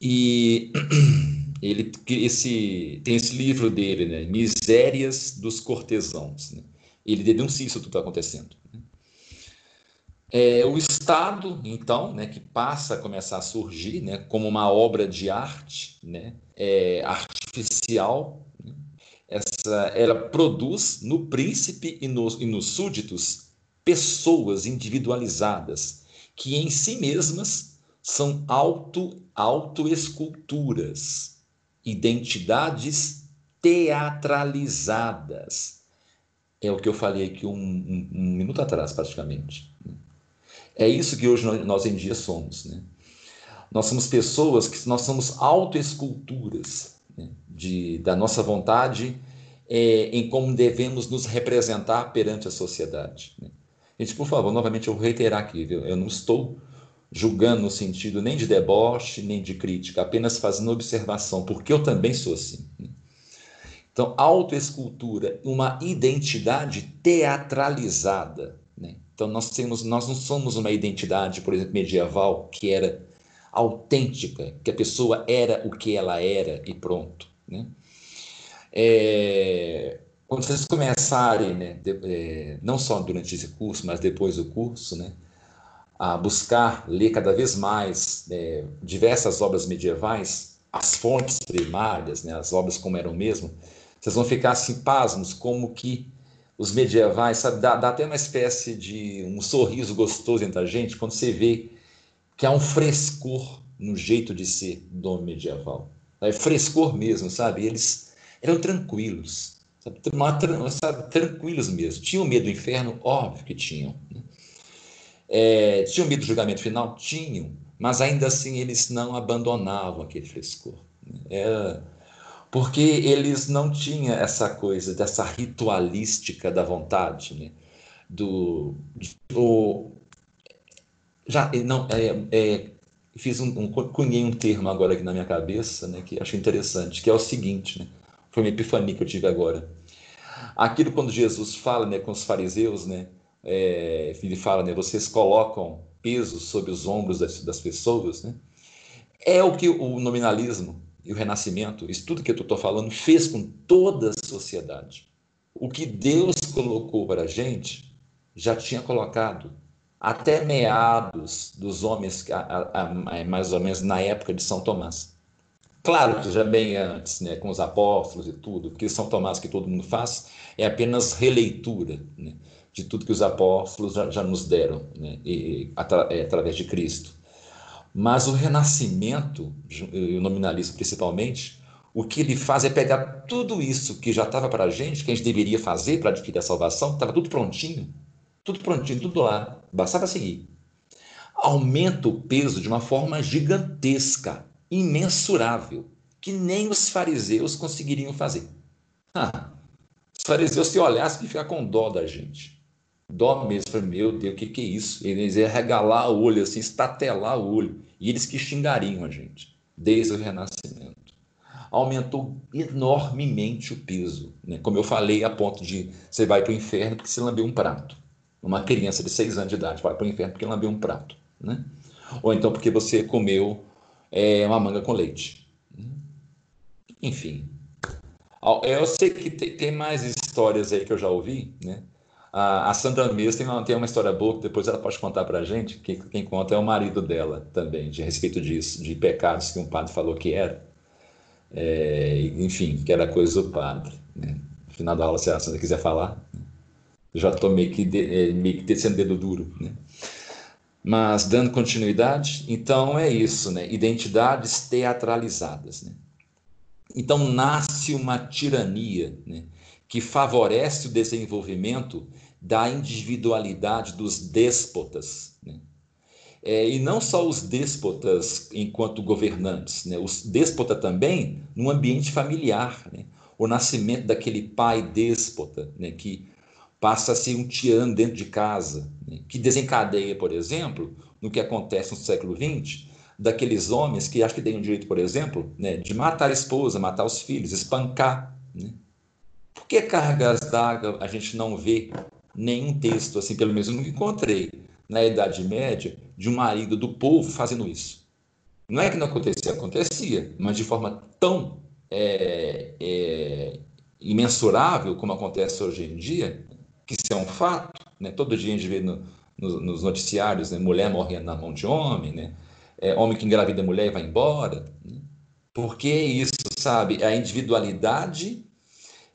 E (clears throat) ele esse, tem esse livro dele, né? Misérias dos Cortesãos. Né? Ele denuncia isso tudo que está acontecendo. Né? É, o Estado, então, né, que passa a começar a surgir né, como uma obra de arte né, é, artificial, né? essa, ela produz no príncipe e, no, e nos súditos pessoas individualizadas que em si mesmas são auto, autoesculturas, identidades teatralizadas. É o que eu falei aqui um, um, um minuto atrás, praticamente. É isso que hoje nós, em dia somos. Né? Nós somos pessoas que nós somos autoesculturas né? de, da nossa vontade é, em como devemos nos representar perante a sociedade. Né? Gente, por favor, novamente eu vou reiterar aqui, viu? eu não estou julgando no sentido nem de deboche, nem de crítica, apenas fazendo observação, porque eu também sou assim. Né? Então, autoescultura, uma identidade teatralizada. Então, nós, temos, nós não somos uma identidade, por exemplo, medieval, que era autêntica, que a pessoa era o que ela era e pronto. Né? É, quando vocês começarem, né, de, é, não só durante esse curso, mas depois do curso, né, a buscar ler cada vez mais é, diversas obras medievais, as fontes primárias, né, as obras como eram mesmo, vocês vão ficar assim pasmos como que os medievais, sabe, dá, dá até uma espécie de um sorriso gostoso entre a gente quando você vê que há um frescor no jeito de ser do homem medieval. É frescor mesmo, sabe? Eles eram tranquilos, sabe? sabe? Tranquilos mesmo. Tinham medo do inferno? Óbvio que tinham. Né? É, tinham medo do julgamento final? Tinham. Mas ainda assim eles não abandonavam aquele frescor. Né? Porque eles não tinham essa coisa dessa ritualística da vontade, né? do, do já não é, é fiz um, um cunhei um termo agora aqui na minha cabeça, né, que acho interessante, que é o seguinte, né? Foi uma epifania que eu tive agora. Aquilo quando Jesus fala, né, com os fariseus, né, é, ele fala, né, vocês colocam peso sobre os ombros das, das pessoas, né? É o que o nominalismo e o renascimento, isso tudo que eu estou falando, fez com toda a sociedade. O que Deus colocou para a gente, já tinha colocado até meados dos homens, mais ou menos na época de São Tomás. Claro que já bem antes, né, com os apóstolos e tudo, porque São Tomás, que todo mundo faz, é apenas releitura né, de tudo que os apóstolos já, já nos deram, né, e, é, através de Cristo. Mas o renascimento, o nominalismo principalmente, o que ele faz é pegar tudo isso que já estava para a gente, que a gente deveria fazer para adquirir a salvação, estava tudo prontinho, tudo prontinho, tudo lá, bastava seguir. Aumenta o peso de uma forma gigantesca, imensurável, que nem os fariseus conseguiriam fazer. Ah, os fariseus, se olhassem, ficar com dó da gente dó mesmo. Falei, meu Deus, o que, que é isso? Eles iam regalar o olho, assim, estatelar o olho. E eles que xingariam a gente, desde o Renascimento. Aumentou enormemente o peso. Né? Como eu falei, a ponto de você vai para o inferno porque você lambeu um prato. Uma criança de seis anos de idade vai para o inferno porque lambeu um prato. Né? Ou então porque você comeu é, uma manga com leite. Enfim. Eu sei que tem mais histórias aí que eu já ouvi, né? A, a Sandra Mesmo tem uma, tem uma história boa que depois ela pode contar para a gente. Quem, quem conta é o marido dela também, de respeito disso, de pecados que um padre falou que era. É, enfim, que era coisa do padre. Né? No final da aula, se a Sandra quiser falar, já estou meio que, de, é, meio que descendo dedo duro. Né? Mas, dando continuidade, então é isso, né? identidades teatralizadas. Né? Então, nasce uma tirania né? que favorece o desenvolvimento da individualidade dos déspotas. Né? É, e não só os déspotas enquanto governantes, né? os déspotas também no ambiente familiar. Né? O nascimento daquele pai déspota, né? que passa a ser um tirano dentro de casa, né? que desencadeia, por exemplo, no que acontece no século XX, daqueles homens que acham que têm o direito, por exemplo, né? de matar a esposa, matar os filhos, espancar. Né? Por que cargas d'água a gente não vê nenhum texto, assim, pelo menos eu nunca encontrei, na Idade Média, de um marido do povo fazendo isso. Não é que não acontecia, acontecia, mas de forma tão é, é, imensurável como acontece hoje em dia, que isso é um fato, né? todo dia a gente vê no, no, nos noticiários né? mulher morrendo na mão de homem, né? É, homem que engravida mulher e vai embora. Né? Por que isso, sabe? A individualidade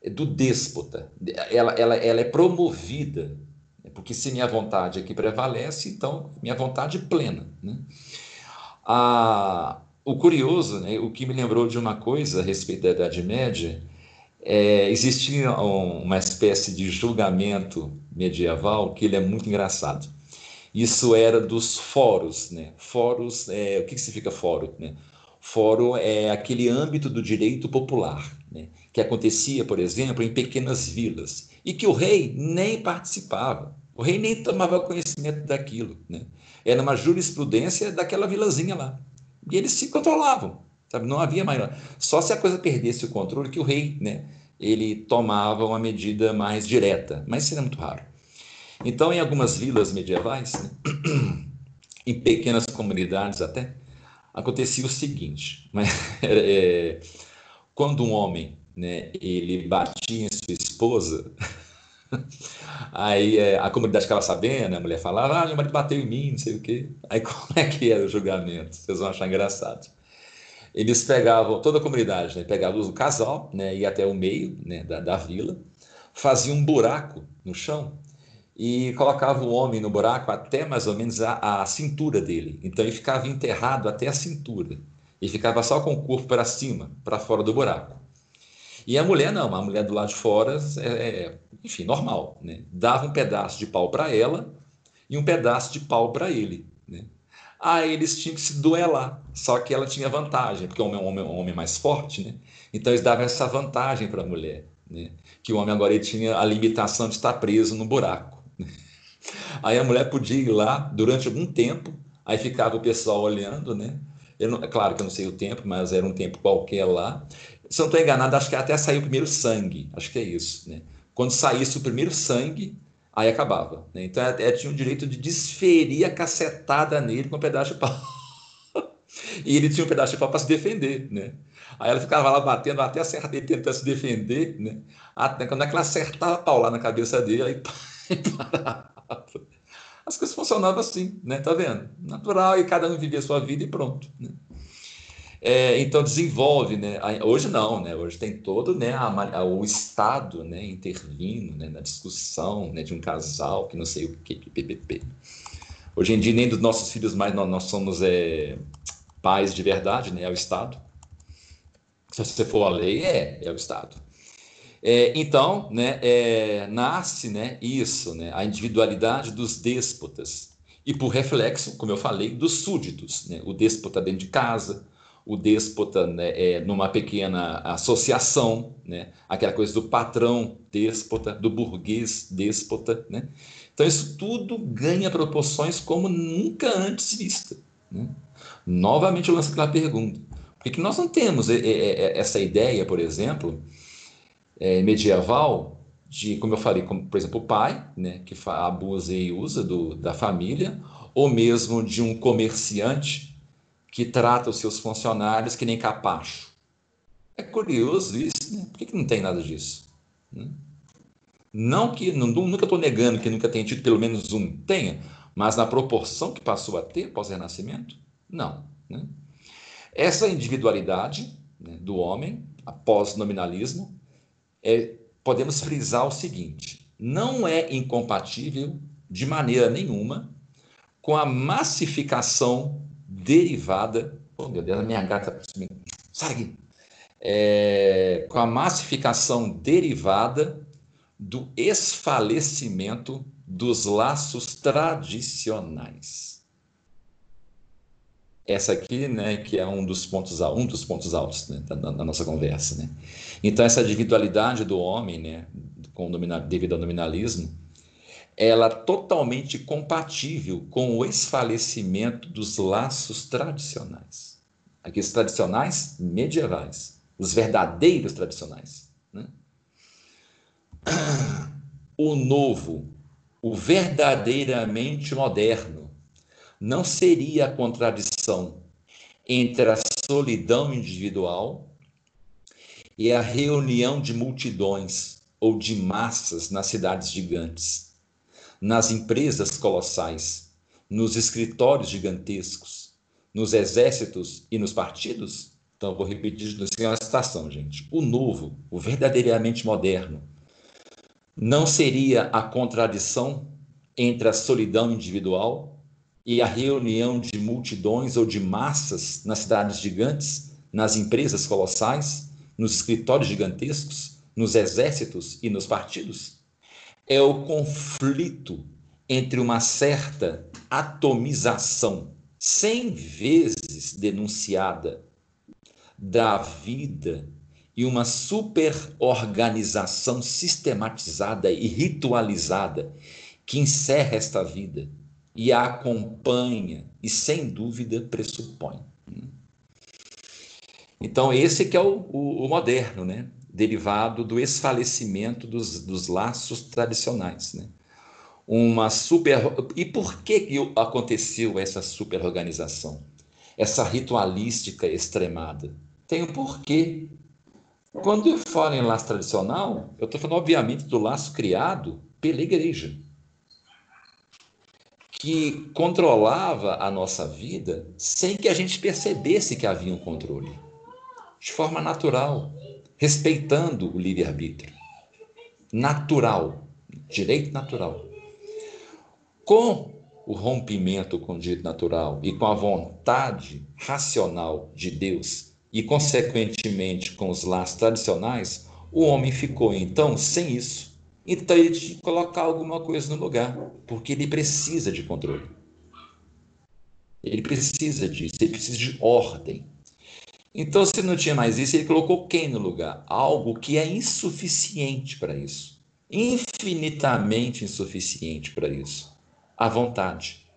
do déspota. Ela, ela, ela é promovida, né? porque se minha vontade aqui prevalece, então minha vontade plena. Né? o curioso, né, o que me lembrou de uma coisa a respeito da Idade Média, é, existia um, uma espécie de julgamento medieval que ele é muito engraçado. Isso era dos fóruns, né? Fóruns, é, o que significa fórum? Né? Fórum é aquele âmbito do direito popular, né? Que acontecia, por exemplo, em pequenas vilas, e que o rei nem participava, o rei nem tomava conhecimento daquilo. Né? Era uma jurisprudência daquela vilazinha lá. E eles se controlavam, sabe? não havia mais. Só se a coisa perdesse o controle que o rei né, ele tomava uma medida mais direta, mas isso era muito raro. Então, em algumas vilas medievais, né, (clears throat) em pequenas comunidades até, acontecia o seguinte: (laughs) mas, é, quando um homem né, ele batia em sua esposa, (laughs) aí é, a comunidade ficava sabendo, a mulher falava, ah, meu marido bateu em mim, não sei o quê. Aí (laughs) como é que era o julgamento? Vocês vão achar engraçado. Eles pegavam, toda a comunidade, né, pegava o casal, né, ia até o meio né, da, da vila, fazia um buraco no chão e colocava o homem no buraco até mais ou menos a, a cintura dele. Então ele ficava enterrado até a cintura. E ficava só com o corpo para cima, para fora do buraco. E a mulher não, a mulher do lado de fora, é, é enfim, normal. Né? Dava um pedaço de pau para ela e um pedaço de pau para ele. Né? Aí eles tinham que se duelar, só que ela tinha vantagem, porque o homem é um homem, um homem mais forte, né? então eles davam essa vantagem para a mulher. Né? Que o homem agora ele tinha a limitação de estar preso no buraco. Aí a mulher podia ir lá durante algum tempo, aí ficava o pessoal olhando, né? Não, é claro que eu não sei o tempo, mas era um tempo qualquer lá. Se não estou enganado, acho que até saiu o primeiro sangue, acho que é isso, né? Quando saísse o primeiro sangue, aí acabava. Né? Então ela, tinha o direito de desferir a cacetada nele com um pedaço de pau. (laughs) e ele tinha um pedaço de pau para se defender, né? Aí ela ficava lá batendo até acertar ele tentando se defender, né? Até quando é que ela acertava a pau lá na cabeça dele, aí (laughs) As coisas funcionavam assim, né? Tá vendo? Natural, e cada um vivia a sua vida e pronto. Né? É, então desenvolve, né? Hoje não, né? Hoje tem todo, né? A, o Estado, né? Intervindo, né? Na discussão, né? De um casal que não sei o que, PPP. Hoje em dia nem dos nossos filhos mais nós, nós somos é, pais de verdade, né? É o Estado. Se você for a lei, é, é o Estado. É, então, né, é, nasce né, isso, né, a individualidade dos déspotas. E por reflexo, como eu falei, dos súditos. Né, o déspota dentro de casa, o déspota né, é, numa pequena associação, né, aquela coisa do patrão déspota, do burguês déspota. Né? Então, isso tudo ganha proporções como nunca antes vista. Né? Novamente, eu lanço aquela pergunta. Por que nós não temos é, é, é, essa ideia, por exemplo, medieval de, como eu falei, como, por exemplo, o pai, né, que abusa e usa do, da família, ou mesmo de um comerciante que trata os seus funcionários que nem capacho. É curioso isso, né? Por que, que não tem nada disso? Né? Não que, não, nunca estou negando que nunca tenha tido pelo menos um, tenha, mas na proporção que passou a ter pós-renascimento, não. Né? Essa individualidade né, do homem, após nominalismo, é, podemos frisar o seguinte: não é incompatível de maneira nenhuma com a massificação derivada. Oh, meu Deus, a minha gata. Sai. É, com a massificação derivada do esfalecimento dos laços tradicionais essa aqui, né, que é um dos pontos, um dos pontos altos né, da, da, nossa conversa, né? Então essa individualidade do homem, né, com devido ao nominalismo, ela totalmente compatível com o esfalecimento dos laços tradicionais. Aqueles tradicionais medievais, os verdadeiros tradicionais. Né? (clears throat) O novo, o verdadeiramente moderno, não seria a contradição entre a solidão individual e a reunião de multidões ou de massas nas cidades gigantes, nas empresas colossais, nos escritórios gigantescos, nos exércitos e nos partidos? Então, vou repetir assim, uma citação, gente. O novo, o verdadeiramente moderno, não seria a contradição entre a solidão individual e a reunião de multidões ou de massas nas cidades gigantes, nas empresas colossais, nos escritórios gigantescos, nos exércitos e nos partidos? É o conflito entre uma certa atomização, cem vezes denunciada, da vida e uma superorganização sistematizada e ritualizada que encerra esta vida e a acompanha e sem dúvida pressupõe. Então esse que é o, o, o moderno, né? Derivado do esfalecimento dos, dos laços tradicionais. Né? Uma super. E por que, que aconteceu essa superorganização? Essa ritualística extremada? Tem um porquê. Quando eu falo em laço tradicional, eu estou falando, obviamente, do laço criado pela igreja, que controlava a nossa vida sem que a gente percebesse que havia um controle, de forma natural, respeitando o livre-arbítrio. Natural, direito natural. Com o rompimento com o direito natural e com a vontade racional de Deus e, consequentemente, com os laços tradicionais, o homem ficou então sem isso. Então ele tinha que colocar alguma coisa no lugar, porque ele precisa de controle. Ele precisa disso, ele precisa de ordem. Então, se não tinha mais isso, ele colocou quem no lugar? Algo que é insuficiente para isso. Infinitamente insuficiente para isso. A vontade.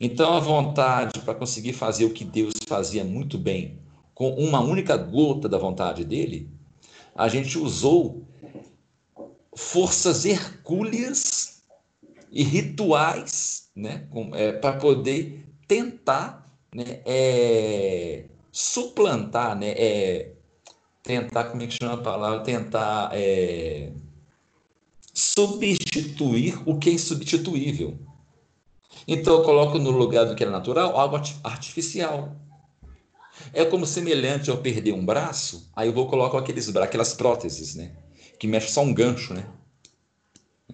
Então, a vontade para conseguir fazer o que Deus fazia muito bem, com uma única gota da vontade dele, a gente usou forças hercúleas e rituais né, é, para poder tentar né, é, suplantar, né, é, tentar, como é que chama a palavra? Tentar é, substituir o que é insubstituível. Então eu coloco no lugar do que é natural algo artificial. É como semelhante ao perder um braço, aí eu vou colocar aqueles, aquelas próteses, né? Que mexe só um gancho, né?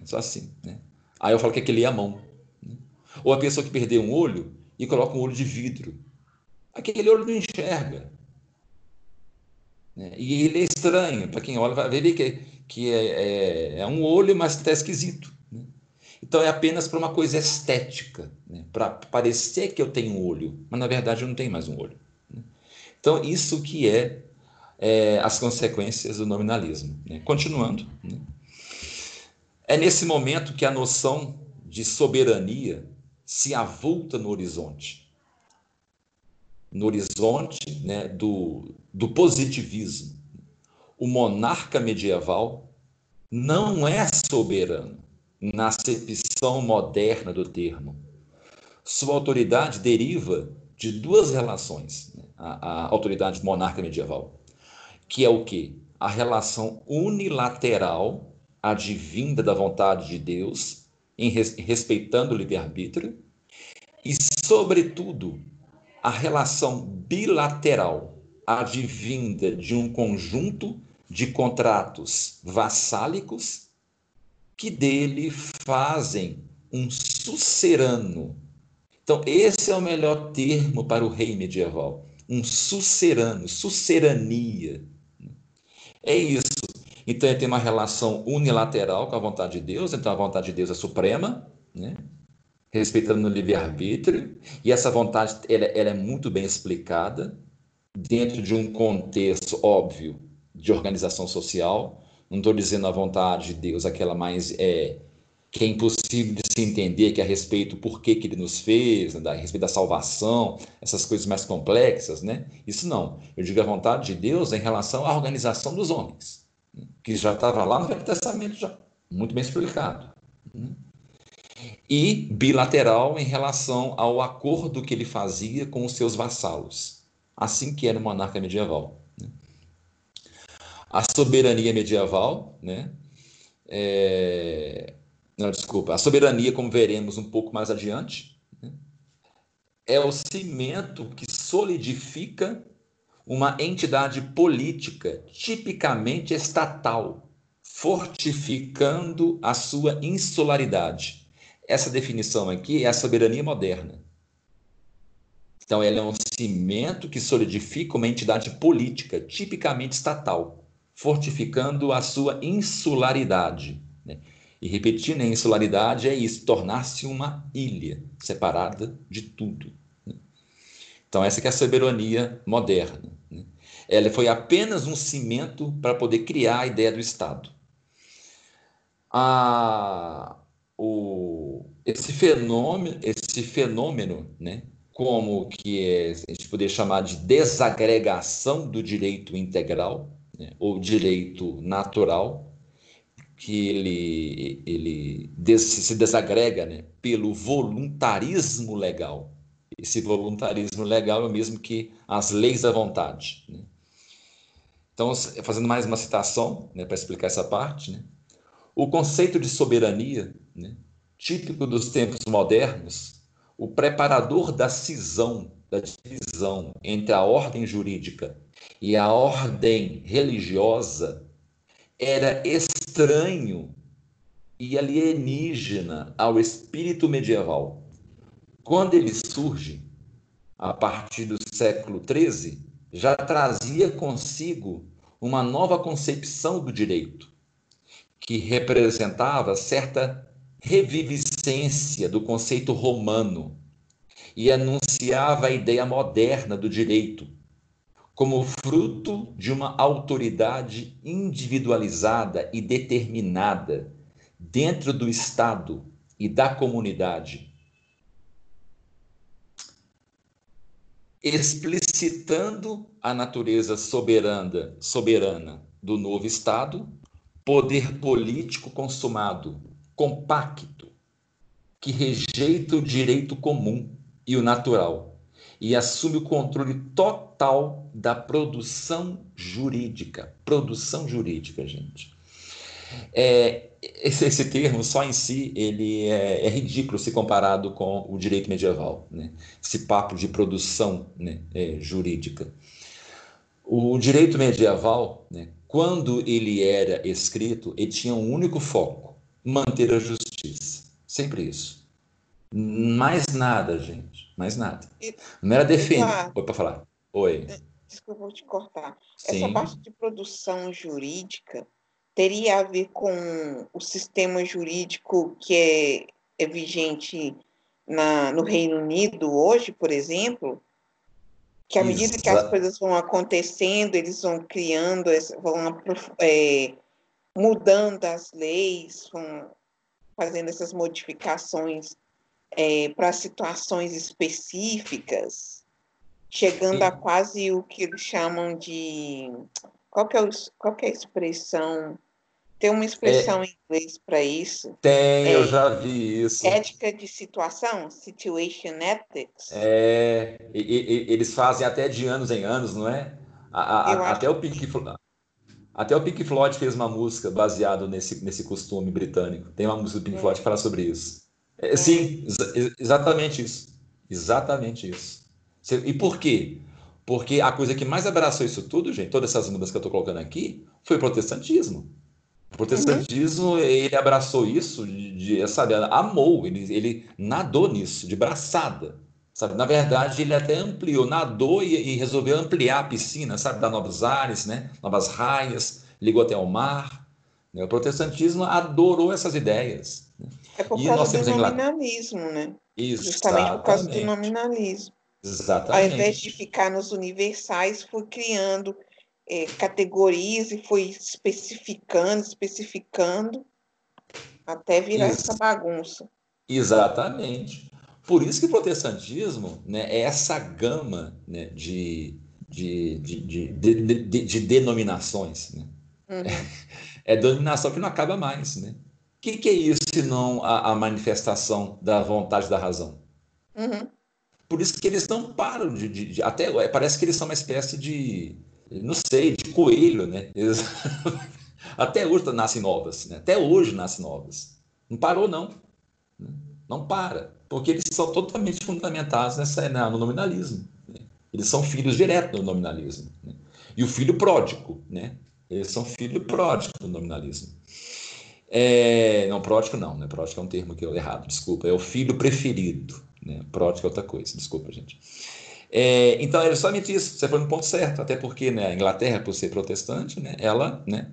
Só assim, né? Aí eu falo que aquele é a mão. Né? Ou a pessoa que perdeu um olho e coloca um olho de vidro. Aquele olho não enxerga. Né? E ele é estranho. Para quem olha, vai ver que, que é, é, é um olho, mas está esquisito. Né? Então é apenas para uma coisa estética, né? para parecer que eu tenho um olho, mas na verdade eu não tenho mais um olho. Então, isso que é, é as consequências do nominalismo. Né? Continuando, né? é nesse momento que a noção de soberania se avulta no horizonte. No horizonte né, do, do positivismo. O monarca medieval não é soberano na acepção moderna do termo. Sua autoridade deriva de duas relações, né? a, a, autoridade monarca medieval, que é o que? A relação unilateral, advinda da vontade de Deus, em res, respeitando o livre-arbítrio, e, sobretudo, a relação bilateral, advinda de um conjunto de contratos vassálicos que dele fazem um sucerano então, esse é o melhor termo para o rei medieval. Um sucerano, sucerania. É isso. Então, ele tem uma relação unilateral com a vontade de Deus, então a vontade de Deus é suprema, né? Respeitando o livre-arbítrio, e essa vontade ela, ela é muito bem explicada dentro de um contexto óbvio de organização social. Não estou dizendo a vontade de Deus, aquela mais é, que é impossível de se entender, que é a respeito do porquê que ele nos fez, né, a respeito da salvação, essas coisas mais complexas, né? Isso não. Eu digo a vontade de Deus em relação à organização dos homens, né? que já estava lá no Velho Testamento, já muito bem explicado. Né? E bilateral em relação ao acordo que ele fazia com os seus vassalos, assim que era o monarca medieval. Né? A soberania medieval, né? É, não, desculpa. A soberania, como veremos um pouco mais adiante, né, é o cimento que solidifica uma entidade política tipicamente estatal, fortificando a sua insularidade. Essa definição aqui é a soberania moderna. Então, ela é um cimento que solidifica uma entidade política tipicamente estatal, fortificando a sua insularidade. Né? E repetindo, a insularidade é isso, tornar-se uma ilha, separada de tudo. Né? Então, essa é a soberania moderna. Né? Ela foi apenas um cimento para poder criar a ideia do Estado. A, o, esse fenômeno, esse fenômeno né, como que é, a gente poderia chamar de desagregação do direito integral, né, ou direito natural, que ele, ele des, se desagrega né, pelo voluntarismo legal. Esse voluntarismo legal é o mesmo que as leis da vontade. Né? Então, fazendo mais uma citação né, para explicar essa parte, né? o conceito de soberania, né, típico dos tempos modernos, o preparador da cisão, da divisão entre a ordem jurídica e a ordem religiosa, era estranho e alienígena ao espírito medieval. Quando ele surge, a partir do século XIII, já trazia consigo uma nova concepção do direito, que representava certa reviviscência do conceito romano e anunciava a ideia moderna do direito, como fruto de uma autoridade individualizada e determinada dentro do Estado e da comunidade, explicitando a natureza soberana, soberana do novo Estado, poder político consumado, compacto, que rejeita o direito comum e o natural e assume o controle total da produção jurídica. Produção jurídica, gente. É, esse, esse, termo só em si ele é, é, ridículo se comparado com o direito medieval, né? esse papo de produção né, é, jurídica. O direito medieval, né, quando ele era escrito, ele tinha um único foco: manter a justiça. Sempre isso. Mais nada, gente. Mais nada. Não era defender. Oi, para falar. Oi. É, desculpa, vou te cortar. Sim. Essa parte de produção jurídica teria a ver com o sistema jurídico que é, é vigente na, no Reino Unido hoje, por exemplo? Que à medida que as coisas vão acontecendo, eles vão criando, vão é, mudando as leis, fazendo essas modificações é, para situações específicas, chegando Sim. a quase o que eles chamam de. Qual que é, o, qual que é a expressão? Tem uma expressão é, em inglês para isso. Tem, é, eu já vi isso. Ética de situação, situation ethics. É, e, e, eles fazem até de anos em anos, não é? A, a, até, o Pink, até o Pink Floyd fez uma música baseada nesse, nesse costume britânico. Tem uma música do Pink Floyd que fala sobre isso. É, sim, ex exatamente isso. Exatamente isso. E por quê? Porque a coisa que mais abraçou isso tudo, gente, todas essas mudanças que eu estou colocando aqui, foi o protestantismo. O protestantismo, uhum. ele abraçou isso, de, de, sabe, amou, ele, ele nadou nisso, de braçada. Sabe? Na verdade, ele até ampliou, nadou e, e resolveu ampliar a piscina, sabe, dar novos ares, né? novas raias, ligou até ao mar. Né? O protestantismo adorou essas ideias. É por e causa do nominalismo, né? Exatamente. Justamente por causa do nominalismo. Exatamente. Ao invés de ficar nos universais, foi criando é, categorias e foi especificando, especificando, até virar Isso. essa bagunça. Exatamente. Por isso que o protestantismo né, é essa gama né, de, de, de, de, de, denominações. Né? Uhum. É, é denominação que não acaba mais. Né? que, que é isso senão a, a, manifestação da vontade da razão? Uhum. Por isso que eles não param de, de, de, Até é, parece que eles são uma espécie de. Não sei, de coelho, né? Eles, (laughs) até hoje nascem novas, né? Até hoje nascem novas. Não parou, não. Não para. Porque eles são totalmente fundamentados nessa, no nominalismo. Né? Eles são filhos diretos do nominalismo. Né? E o filho pródigo, né? Eles são filho pródigo do nominalismo. É, não, pródigo não, né? Pródigo é um termo que eu errado, desculpa. É o filho preferido, né? Pródigo é outra coisa, desculpa, gente. É, então é justamente isso, você foi no ponto certo, até porque né, a Inglaterra, por ser protestante, né, ela né,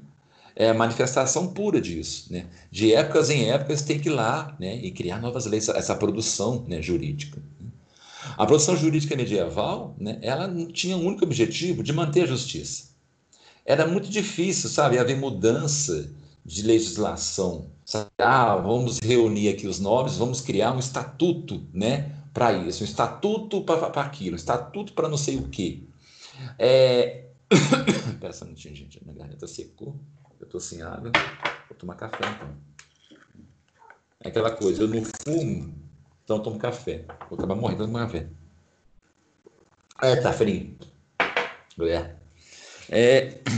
é a manifestação pura disso. Né? De épocas em épocas tem que ir lá né, e criar novas leis, essa produção né, jurídica. A produção jurídica medieval, né, ela tinha um único objetivo de manter a justiça. Era muito difícil, sabe, haver mudança de legislação. Ah, vamos reunir aqui os nobres, vamos criar um estatuto né, para isso, um estatuto para aquilo, um estatuto para não sei o quê. É, (coughs) Espera só um minutinho, gente. Minha garganta secou. Eu tô sem água. Vou tomar café, então. É aquela coisa, eu não fumo, então eu tomo café. Vou acabar morrendo tomando café. É, tá frio. É. é. (clears throat)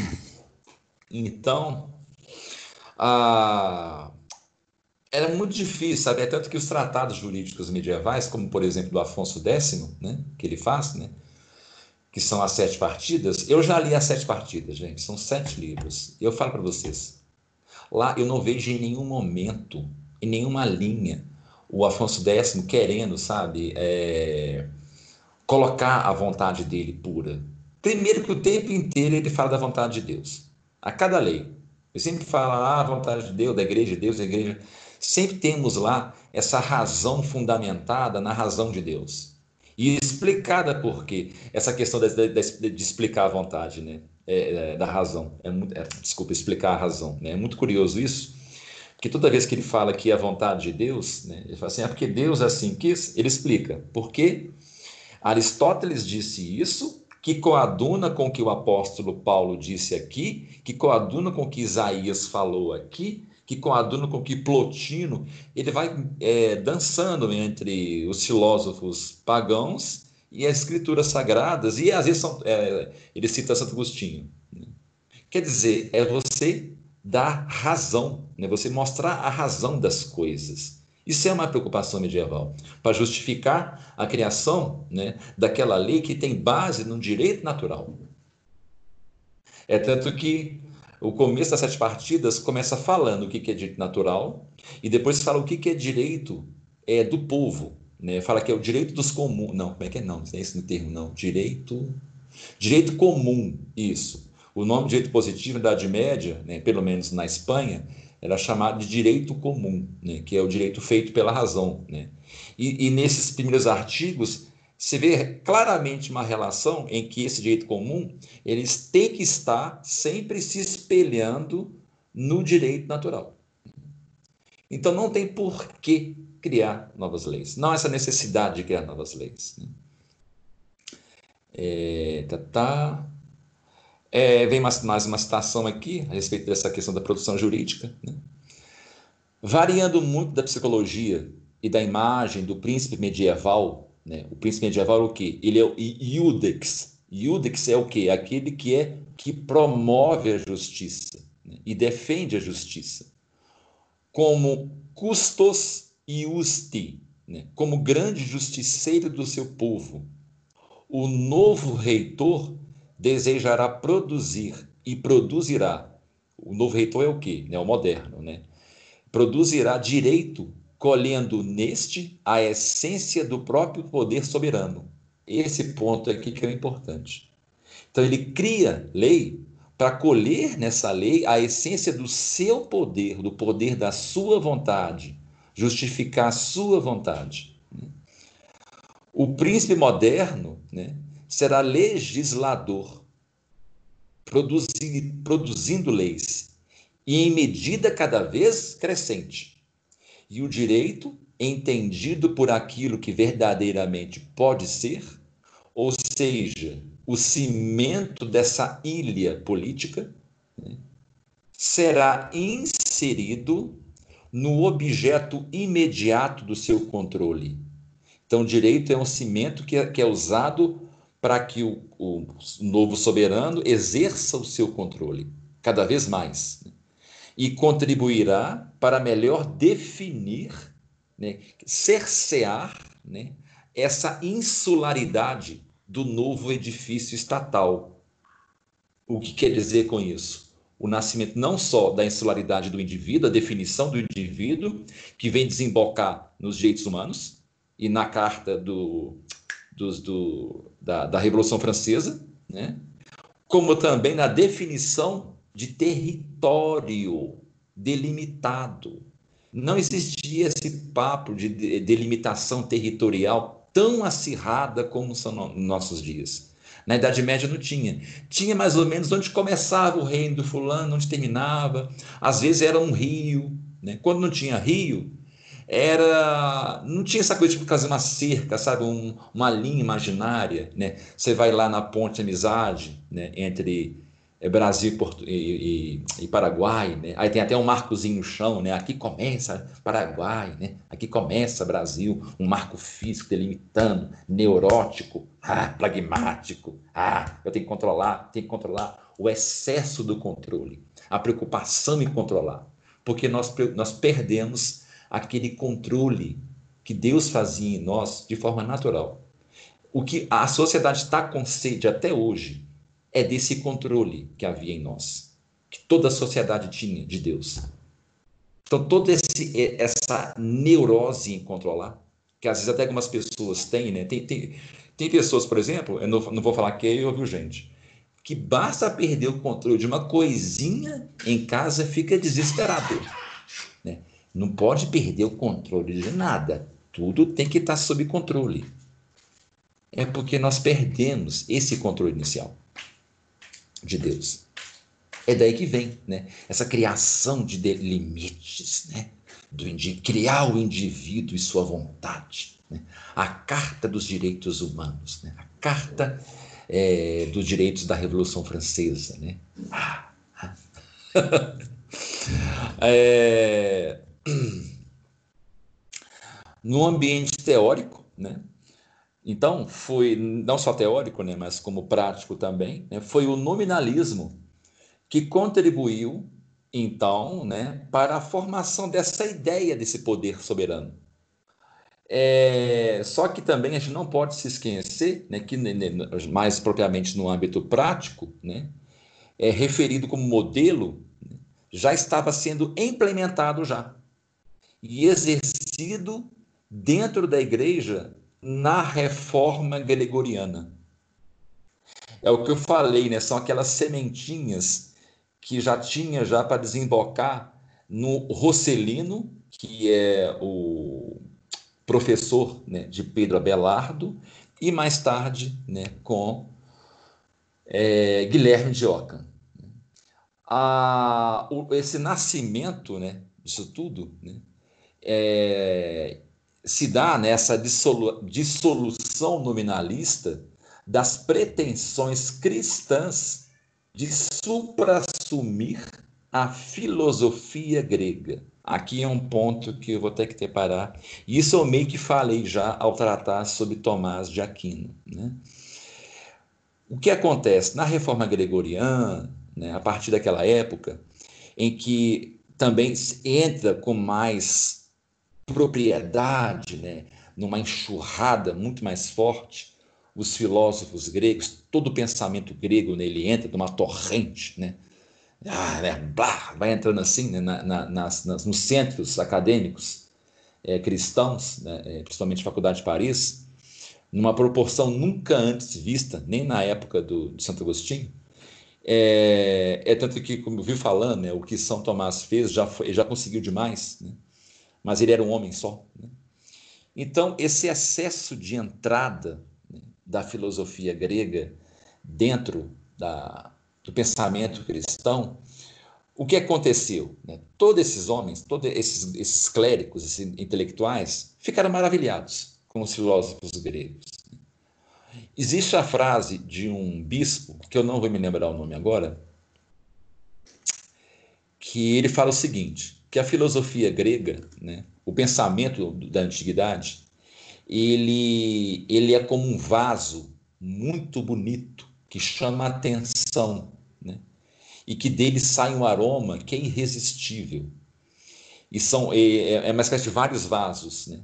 Então, a era muito difícil, sabe? É tanto que os tratados jurídicos medievais, como por exemplo do Afonso X, né, que ele faz, né, que são as sete partidas, eu já li as sete partidas, gente, são sete livros. Eu falo para vocês, lá eu não vejo em nenhum momento, em nenhuma linha, o Afonso X querendo, sabe, é, colocar a vontade dele pura. Primeiro que o tempo inteiro ele fala da vontade de Deus, a cada lei. Ele sempre fala ah, a vontade de Deus, da igreja de Deus, da igreja sempre temos lá essa razão fundamentada na razão de Deus. E explicada por quê? Essa questão de, de, de explicar a vontade, né? É, é, da razão. É muito, é, desculpa, explicar a razão. Né? É muito curioso isso, porque toda vez que ele fala que é a vontade de Deus, né, ele fala assim, é porque Deus assim quis, ele explica. Por quê? Aristóteles disse isso, que coaduna com o que o apóstolo Paulo disse aqui, que coaduna com o que Isaías falou aqui, que coaduna com que Plotino ele vai é, dançando entre os filósofos pagãos e as escrituras sagradas, e às vezes são, é, ele cita Santo Agostinho. Né? Quer dizer, é você dar razão, né? você mostrar a razão das coisas. Isso é uma preocupação medieval, para justificar a criação né, daquela lei que tem base no direito natural. É tanto que o começo das sete partidas começa falando o que é direito natural e depois fala o que é direito é, do povo. Né? Fala que é o direito dos comuns. Não, como é que é? Não, não é esse termo, não. Direito. Direito comum, isso. O nome direito positivo na Idade Média, né, pelo menos na Espanha, era chamado de direito comum, né, que é o direito feito pela razão. Né? E, e nesses primeiros artigos se vê claramente uma relação em que esse direito comum eles têm que estar sempre se espelhando no direito natural. Então não tem por que criar novas leis. Não essa necessidade de criar novas leis. Né? É, tá, tá. É, vem mais, mais uma citação aqui a respeito dessa questão da produção jurídica. Né? Variando muito da psicologia e da imagem do príncipe medieval né? O príncipe medieval é o quê? Ele é o iudex. Iudex é o quê? Aquele que é que promove a justiça né? e defende a justiça. Como custos iusti, né? como grande justiceiro do seu povo. O novo reitor desejará produzir e produzirá. O novo reitor é o quê? É o moderno, né? Produzirá direito colhendo neste a essência do próprio poder soberano. Esse ponto aqui que é importante. Então ele cria lei para colher nessa lei a essência do seu poder, do poder da sua vontade, justificar a sua vontade. O príncipe moderno né, será legislador, produzindo, leis, e em medida cada vez crescente e o direito, entendido por aquilo que verdadeiramente pode ser, ou seja, o cimento dessa ilha política, né, será inserido no objeto imediato do seu controle. Então, direito é um cimento que é, que é usado para que o, o novo soberano exerça o seu controle cada vez mais. Né e contribuirá para melhor definir, né, cercear né, essa insularidade do novo edifício estatal. O que quer dizer com isso? O nascimento não só da insularidade do indivíduo, a definição do indivíduo, que vem desembocar nos direitos humanos e na carta do, dos, do, da, da Revolução Francesa, né? como também na definição de território delimitado. Não existia esse papo de delimitação territorial tão acirrada como são nos nossos dias. Na Idade Média não tinha. Tinha mais ou menos onde começava o reino do fulano, onde terminava. Às vezes era um rio. Né? Quando não tinha rio, era não tinha essa coisa de fazer uma cerca, sabe, um, uma linha imaginária, né? Você vai lá na ponte amizade, né? Entre é, Brasil e, e, e, Paraguai, né? Aí tem até um marcozinho no chão, né? Aqui começa Paraguai, né? Aqui começa Brasil, um marco físico delimitando, neurótico, ah, pragmático, ah, eu tenho que controlar, tenho que controlar o excesso do controle, a preocupação em controlar, porque nós nós perdemos aquele controle que Deus fazia em nós de forma natural. O que a sociedade está com sede até hoje é desse controle que havia em nós, que toda a sociedade tinha de Deus. Então, toda essa neurose em controlar, que às vezes até algumas pessoas têm, né? Tem, tem, tem pessoas, por exemplo, eu não, não vou falar que eu ouvi gente, que basta perder o controle de uma coisinha em casa, fica desesperado. Né? Não pode perder o controle de nada. Tudo tem que estar sob controle. É porque nós perdemos esse controle inicial de Deus. É daí que vem, né? Essa criação de limites, né? Do criar o indivíduo e sua vontade. Né? A Carta dos Direitos Humanos, né? A Carta é, dos Direitos da Revolução Francesa, né? Ah. (laughs) é, no ambiente teórico, né? Então, foi não só teórico, né, mas como prático também, né, foi o nominalismo que contribuiu, então, né, para a formação dessa ideia desse poder soberano. É, só que também a gente não pode se esquecer né, que, né, né mais propriamente no âmbito prático, né, é referido como modelo, né, já estava sendo implementado já e exercido dentro da igreja na reforma gregoriana. É o que eu falei, né? São aquelas sementinhas que já tinha já para desembocar no Rosselino, que é o professor né, de Pedro Abelardo, e mais tarde né, com é, Guilherme de Ockham. A, o, esse nascimento né, disso tudo né, é, se dá nessa dissolu dissolução nominalista das pretensões cristãs de suprassumir a filosofia grega. Aqui é um ponto que eu vou ter que parar. Isso eu meio que falei já ao tratar sobre Tomás de Aquino. Né? O que acontece na reforma gregoriana, né, a partir daquela época, em que também entra com mais propriedade, né, numa enxurrada muito mais forte, os filósofos gregos, todo o pensamento grego nele entra numa torrente, né? Ah, né, blá, vai entrando assim né, na, na, nas, nas, nos centros acadêmicos é, cristãos, né, é, principalmente a Faculdade de Paris, numa proporção nunca antes vista, nem na época do, de Santo Agostinho. É, é tanto que, como eu vi falando, né, o que São Tomás fez já, foi, já conseguiu demais. Né? Mas ele era um homem só. Né? Então, esse excesso de entrada né, da filosofia grega dentro da, do pensamento cristão, o que aconteceu? Né? Todos esses homens, todos esses, esses clérigos, esses intelectuais, ficaram maravilhados com os filósofos gregos. Existe a frase de um bispo, que eu não vou me lembrar o nome agora, que ele fala o seguinte: que a filosofia grega, né, o pensamento da antiguidade, ele, ele é como um vaso muito bonito que chama a atenção, né? e que dele sai um aroma que é irresistível. E são é, é uma espécie de vários vasos, né?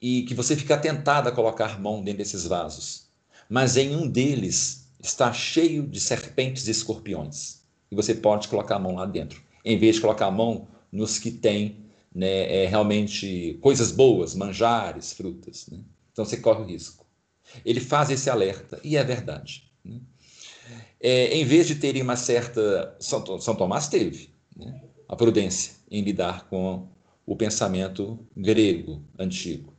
e que você fica tentado a colocar mão dentro desses vasos. Mas em um deles está cheio de serpentes e escorpiões. E você pode colocar a mão lá dentro, em vez de colocar a mão nos que têm né, é, realmente coisas boas, manjares, frutas. Né? Então você corre o risco. Ele faz esse alerta, e é verdade. Né? É, em vez de terem uma certa. São, São Tomás teve né, a prudência em lidar com o pensamento grego antigo.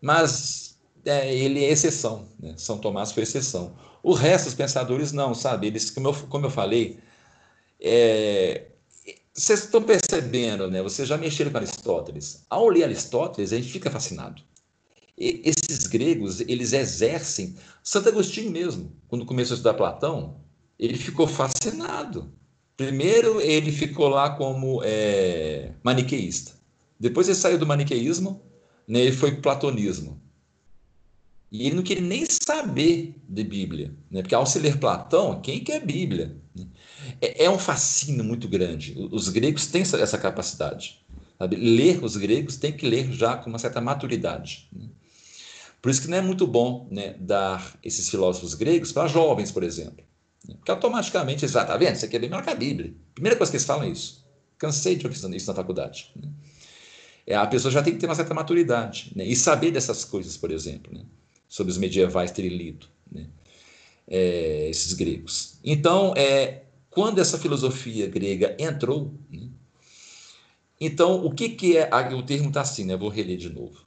Mas é, ele é exceção. Né? São Tomás foi exceção. O resto dos pensadores não, sabe? Eles, como eu, como eu falei, é, vocês estão percebendo, né? Vocês já mexeram com Aristóteles. Ao ler Aristóteles, a gente fica fascinado. E esses gregos, eles exercem. Santo Agostinho mesmo, quando começou a estudar Platão, ele ficou fascinado. Primeiro, ele ficou lá como é, maniqueísta. Depois, ele saiu do maniqueísmo, né, ele foi platonismo. E ele não queria nem saber de Bíblia, né? porque ao se ler Platão, quem quer Bíblia? É, é um fascínio muito grande. Os gregos têm essa capacidade. Sabe? Ler os gregos tem que ler já com uma certa maturidade. Né? Por isso que não é muito bom né, dar esses filósofos gregos para jovens, por exemplo. Né? Porque automaticamente eles vão, tá vendo? Isso aqui é melhor que a Bíblia. Primeira coisa que eles falam é isso. Cansei de ouvir isso na faculdade. Né? É, a pessoa já tem que ter uma certa maturidade né? e saber dessas coisas, por exemplo. Né? sobre os medievais terem lido, né? é, esses gregos. Então, é, quando essa filosofia grega entrou, né? então o que, que é, o termo está assim, né? vou reler de novo,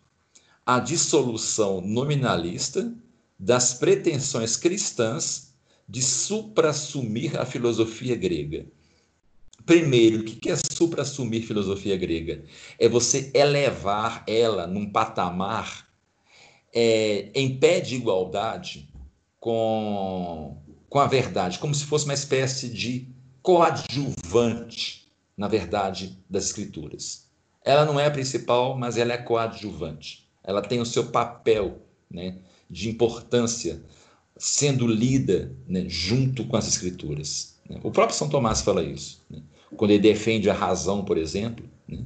a dissolução nominalista das pretensões cristãs de suprassumir a filosofia grega. Primeiro, o que é suprassumir filosofia grega? É você elevar ela num patamar é, em pé de igualdade com, com a verdade, como se fosse uma espécie de coadjuvante na verdade das Escrituras. Ela não é a principal, mas ela é coadjuvante. Ela tem o seu papel né, de importância sendo lida né, junto com as Escrituras. Né. O próprio São Tomás fala isso. Né, quando ele defende a razão, por exemplo, né,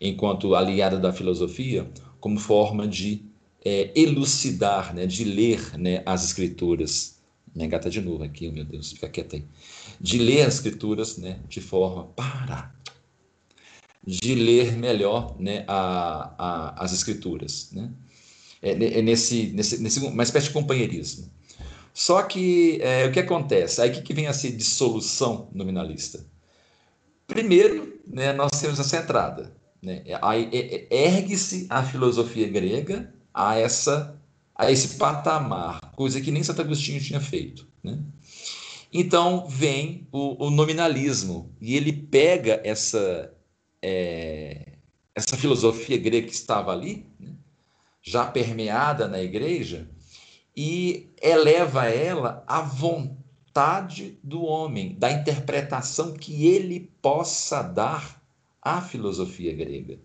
enquanto aliada da filosofia, como forma de é, elucidar, né, de ler as escrituras. Minha gata de novo aqui, meu Deus, fica quieta aí. De ler as escrituras né, de forma para de ler melhor né, a, a, as escrituras. Né? É, é nesse, nesse, nesse, uma espécie de companheirismo. Só que é, o que acontece? Aí que, que vem a ser dissolução nominalista? Primeiro, né, nós temos essa entrada. Né? Aí é, é, ergue-se a filosofia grega a essa a esse patamar, coisa que nem Santo Agostinho tinha feito. Né? Então vem o, o, nominalismo e ele pega essa é, essa filosofia grega que estava ali, né? já permeada na igreja, e eleva ela à vontade do homem, da interpretação que ele possa dar à filosofia grega.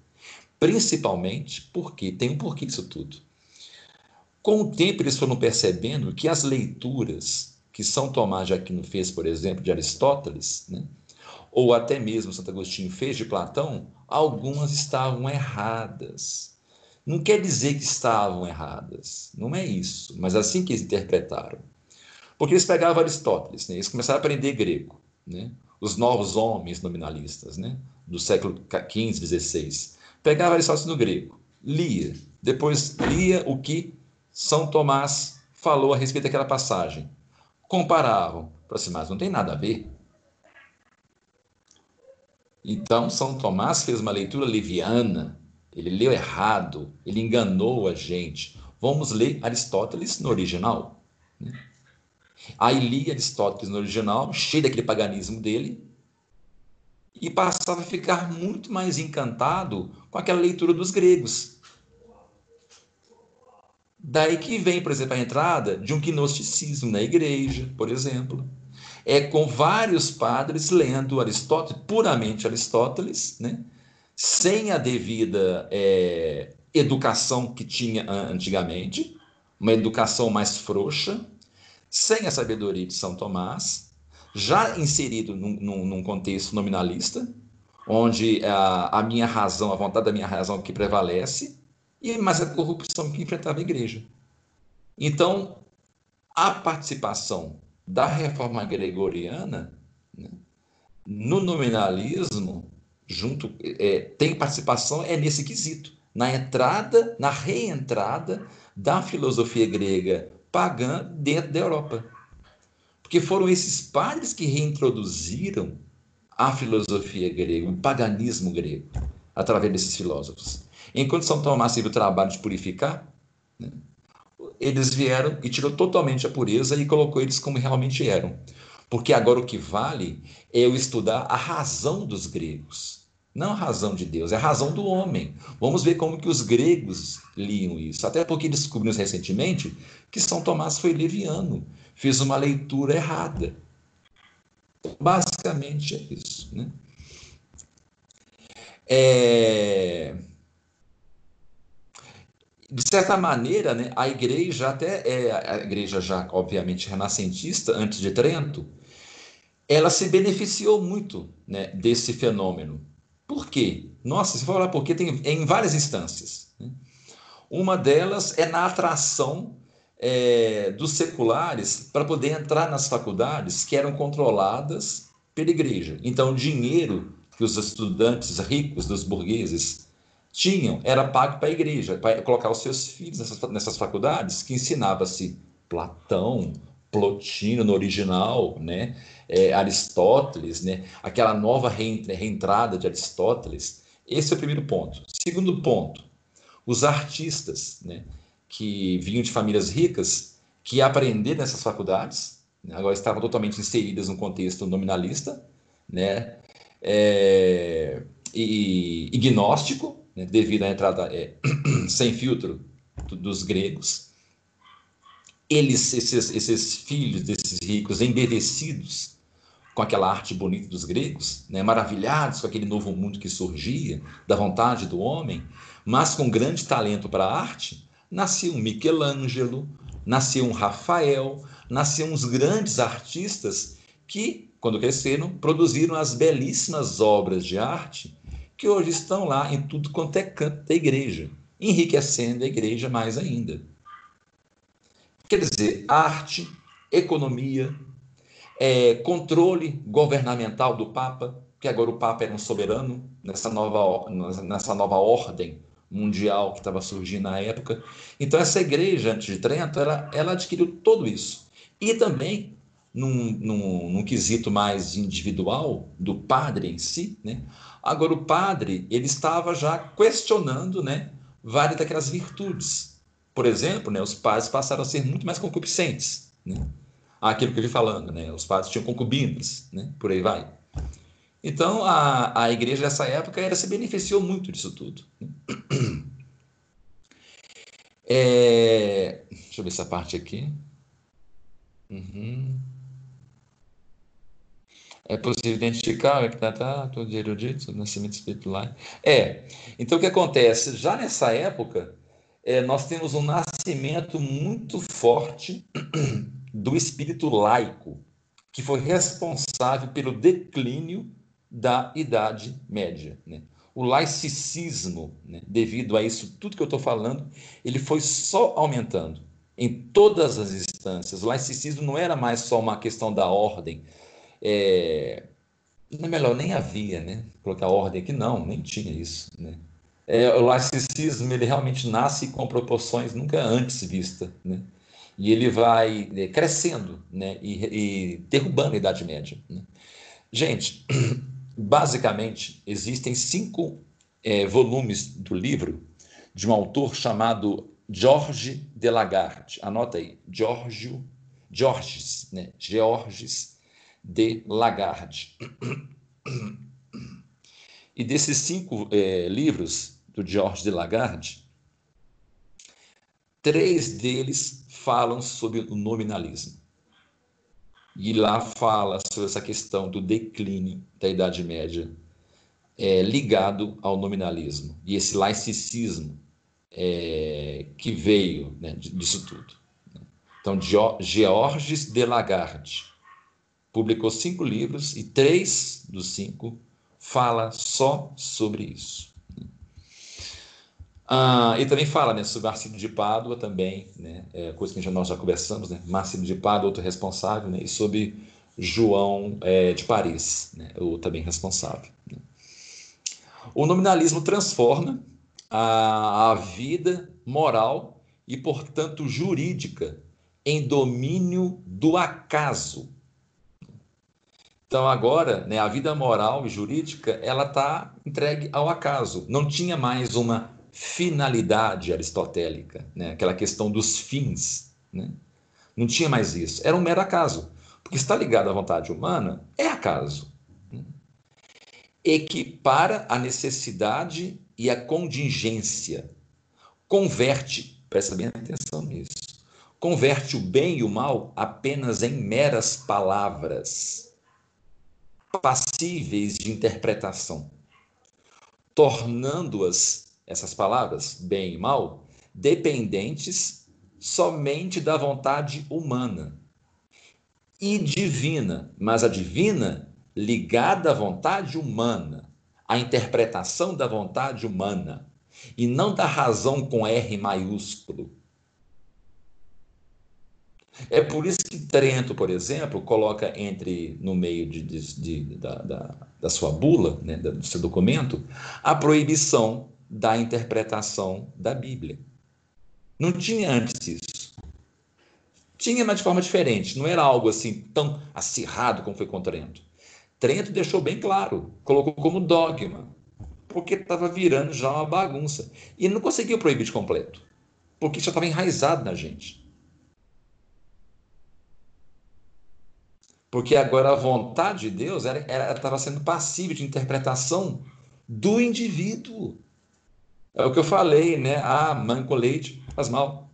Principalmente porque tem um porquê isso tudo. Com o tempo, eles foram percebendo que as leituras que São Tomás de Aquino fez, por exemplo, de Aristóteles, né, ou até mesmo Santo Agostinho fez de Platão, algumas estavam erradas. Não quer dizer que estavam erradas, não é isso, mas assim que eles interpretaram. Porque eles pegavam Aristóteles, né, eles começaram a aprender grego, né, os novos homens nominalistas né, do século XV, XVI pegava Aristóteles no grego, lia, depois lia o que São Tomás falou a respeito daquela passagem. Comparavam. Assim, mas não tem nada a ver. Então, São Tomás fez uma leitura leviana, ele leu errado, ele enganou a gente. Vamos ler Aristóteles no original. Né? Aí li Aristóteles no original, cheio daquele paganismo dele, e passava a ficar muito mais encantado com aquela leitura dos gregos. Daí que vem, por exemplo, a entrada de um gnosticismo na igreja, por exemplo. É com vários padres lendo Aristóteles, puramente Aristóteles, né? sem a devida é, educação que tinha antigamente, uma educação mais frouxa, sem a sabedoria de São Tomás, já inserido num, num, num contexto nominalista, onde a, a, minha razão, a vontade da minha razão que prevalece, e a corrupção que enfrentava a igreja. Então, a participação da reforma gregoriana né, no nominalismo, junto é, tem participação é nesse quesito, na entrada, na reentrada da filosofia grega pagã dentro da Europa. Porque foram esses padres que reintroduziram a filosofia grega, o paganismo grego, através desses filósofos. Enquanto São Tomás teve o trabalho de purificar, né, eles vieram e tirou totalmente a pureza e colocou eles como realmente eram. Porque agora o que vale é eu estudar a razão dos gregos. Não a razão de Deus, é a razão do homem. Vamos ver como que os gregos liam isso. Até porque descobrimos recentemente que São Tomás foi leviano, fez uma leitura errada. Basicamente é isso. Né? É... De certa maneira, né, a igreja até é a igreja já obviamente renascentista antes de Trento, ela se beneficiou muito né, desse fenômeno. Por quê? Nossa, se for falar por quê, tem é em várias instâncias. Né? Uma delas é na atração é, dos seculares para poder entrar nas faculdades que eram controladas pela igreja. Então, o dinheiro que os estudantes ricos dos burgueses tinham era pago para a igreja, para colocar os seus filhos nessas, nessas faculdades, que ensinava-se Platão, Plotino no original, né? É, Aristóteles, né? aquela nova reentrada de Aristóteles. Esse é o primeiro ponto. Segundo ponto, os artistas, né? que vinham de famílias ricas, que aprender nessas faculdades, né? agora estavam totalmente inseridas no contexto nominalista, né? É, e, e gnóstico, né? devido à entrada é, (clears throat) sem filtro dos gregos. Eles, esses, esses filhos desses ricos, embevecidos com aquela arte bonita dos gregos, né? maravilhados com aquele novo mundo que surgia, da vontade do homem, mas com grande talento para a arte, nascia um Michelangelo, nascia um Rafael, nasciam uns grandes artistas que, quando cresceram, produziram as belíssimas obras de arte que hoje estão lá em tudo quanto é canto da igreja, enriquecendo a igreja mais ainda. Quer dizer, arte, economia, é, controle governamental do Papa, que agora o Papa era um soberano nessa nova, nessa nova ordem mundial que estava surgindo na época. Então, essa igreja, antes de Trento, ela, ela adquiriu tudo isso. E também, num, num, num quesito mais individual do padre em si, né? Agora o padre ele estava já questionando né, várias daquelas virtudes. Por exemplo, né, os padres passaram a ser muito mais concupiscentes. Né? Aquilo que eu vi falando, né? os padres tinham concubinas, né? por aí vai. Então, a, a igreja dessa época era, se beneficiou muito disso tudo. Né? (clears throat) É, deixa eu ver essa parte aqui. Uhum. É possível identificar o que está tá, todo erudito, nascimento espiritual. É. Então, o que acontece? Já nessa época, é, nós temos um nascimento muito forte (clears throat) do espírito laico, que foi responsável pelo declínio da Idade Média. Né? O laicismo, né, devido a isso tudo que eu estou falando, ele foi só aumentando em todas as instâncias. O laicismo não era mais só uma questão da ordem. É, não é melhor, nem havia, né? Colocar ordem aqui, não, nem tinha isso, né? É, o laicismo, ele realmente nasce com proporções nunca antes vistas, né? E ele vai é, crescendo, né? E, e derrubando a Idade Média. Né? Gente, (clears throat) Basicamente, existem cinco é, volumes do livro de um autor chamado George de Lagarde. Anota aí, Giorgio, Georges, né? Georges de Lagarde. E desses cinco é, livros do George de Lagarde, três deles falam sobre o nominalismo. E lá fala sobre essa questão do declínio da Idade Média é, ligado ao nominalismo e esse laicismo é, que veio né, disso tudo. Então, Georges de Lagarde publicou cinco livros e três dos cinco fala só sobre isso. Ah, e também fala né, sobre Marcílio de Pádua também, né, é, coisa que nós já conversamos, né, Marcílio de Pádua, outro responsável, né, e sobre João é, de Paris, né, o também responsável. Né. O nominalismo transforma a, a vida moral e, portanto, jurídica em domínio do acaso. Então agora, né, a vida moral e jurídica ela está entregue ao acaso. Não tinha mais uma finalidade aristotélica, né? aquela questão dos fins. Né? Não tinha mais isso. Era um mero acaso. porque está ligado à vontade humana, é acaso. Equipara a necessidade e a contingência. Converte, presta bem atenção nisso, converte o bem e o mal apenas em meras palavras, passíveis de interpretação, tornando-as, essas palavras, bem e mal, dependentes somente da vontade humana e divina, mas a divina ligada à vontade humana, à interpretação da vontade humana, e não da razão com R maiúsculo. É por isso que Trento, por exemplo, coloca entre no meio de, de, de, da, da, da, sua bula, né, do seu documento, a proibição da interpretação da Bíblia. Não tinha antes isso. Tinha, mas de forma diferente. Não era algo assim tão acirrado como foi com Trento. Trento deixou bem claro, colocou como dogma, porque estava virando já uma bagunça. E não conseguiu proibir de completo, porque já estava enraizado na gente. Porque agora a vontade de Deus estava sendo passível de interpretação do indivíduo. É o que eu falei, né? Ah, manco leite faz mal.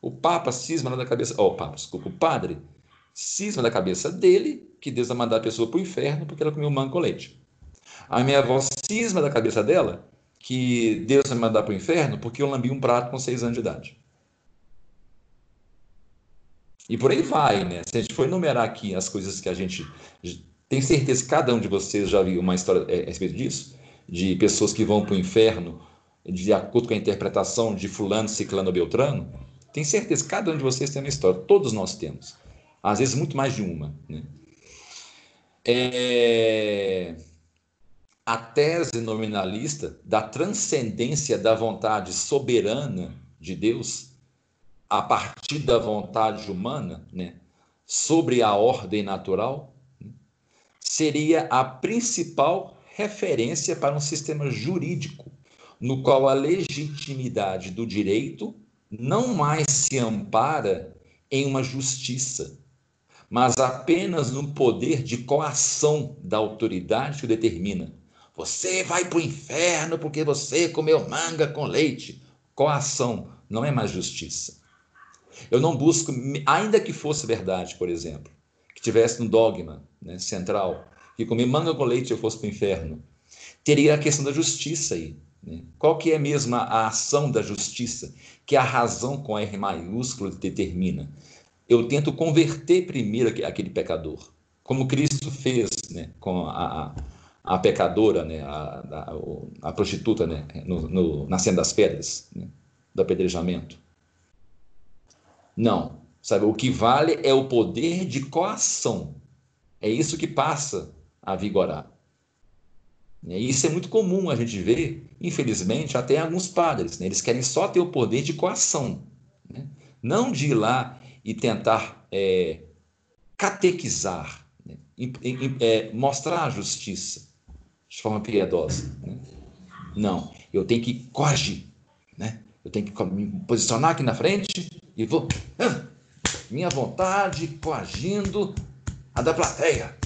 O Papa cisma da cabeça. Oh, o Papa, desculpa, o padre cisma da cabeça dele que Deus vai mandar a pessoa para o inferno porque ela comeu manco leite. A minha avó cisma da cabeça dela que Deus vai mandar para o inferno porque eu lambi um prato com seis anos de idade. E por aí vai, né? Se a gente for enumerar aqui as coisas que a gente. Tem certeza que cada um de vocês já viu uma história a respeito disso? de pessoas que vão para o inferno de acordo com a interpretação de fulano, ciclano ou beltrano, tenho certeza que cada um de vocês tem uma história, todos nós temos. Às vezes muito mais de uma. Né? É... A tese nominalista da transcendência da vontade soberana de Deus a partir da vontade humana, né, sobre a ordem natural, né, seria a principal referência para um sistema jurídico no qual a legitimidade do direito não mais se ampara em uma justiça, mas apenas no poder de coação da autoridade que o determina. Você vai para o inferno porque você comeu manga com leite. Coação não é mais justiça. Eu não busco, ainda que fosse verdade, por exemplo, que tivesse um dogma né, central, que comer manga com leite eu fosse para o inferno. Teria a questão da justiça aí. Né? Qual que é mesmo a ação da justiça? Que a razão com R maiúsculo determina. Eu tento converter primeiro aquele pecador, como Cristo fez né, com a, a, a pecadora, né, a, a, prostituta né, no, no, na cena das pedras, né, do apedrejamento. Não. Sabe, o que vale é o poder de coação. É isso que passa a vigorar. E isso é muito comum a gente ver, infelizmente, até alguns padres. Né? Eles querem só ter o poder de coação, né? não de ir lá e tentar é, catequizar, né? e, e, é, mostrar a justiça de forma piedosa. Né? Não, eu tenho que coagir, né? eu tenho que me posicionar aqui na frente e vou, minha vontade, coagindo a da plateia.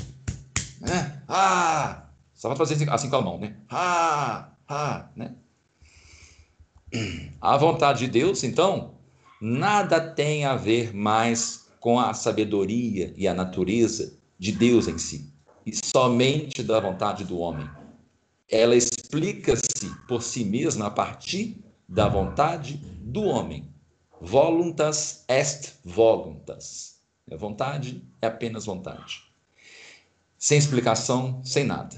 Né? Ah! Só vai fazer assim, assim com a mão, né? Ah! Ah! Né? A vontade de Deus, então, nada tem a ver mais com a sabedoria e a natureza de Deus em si, e somente da vontade do homem. Ela explica-se por si mesma a partir da vontade do homem. Voluntas est voluntas. A vontade é apenas vontade sem explicação, sem nada.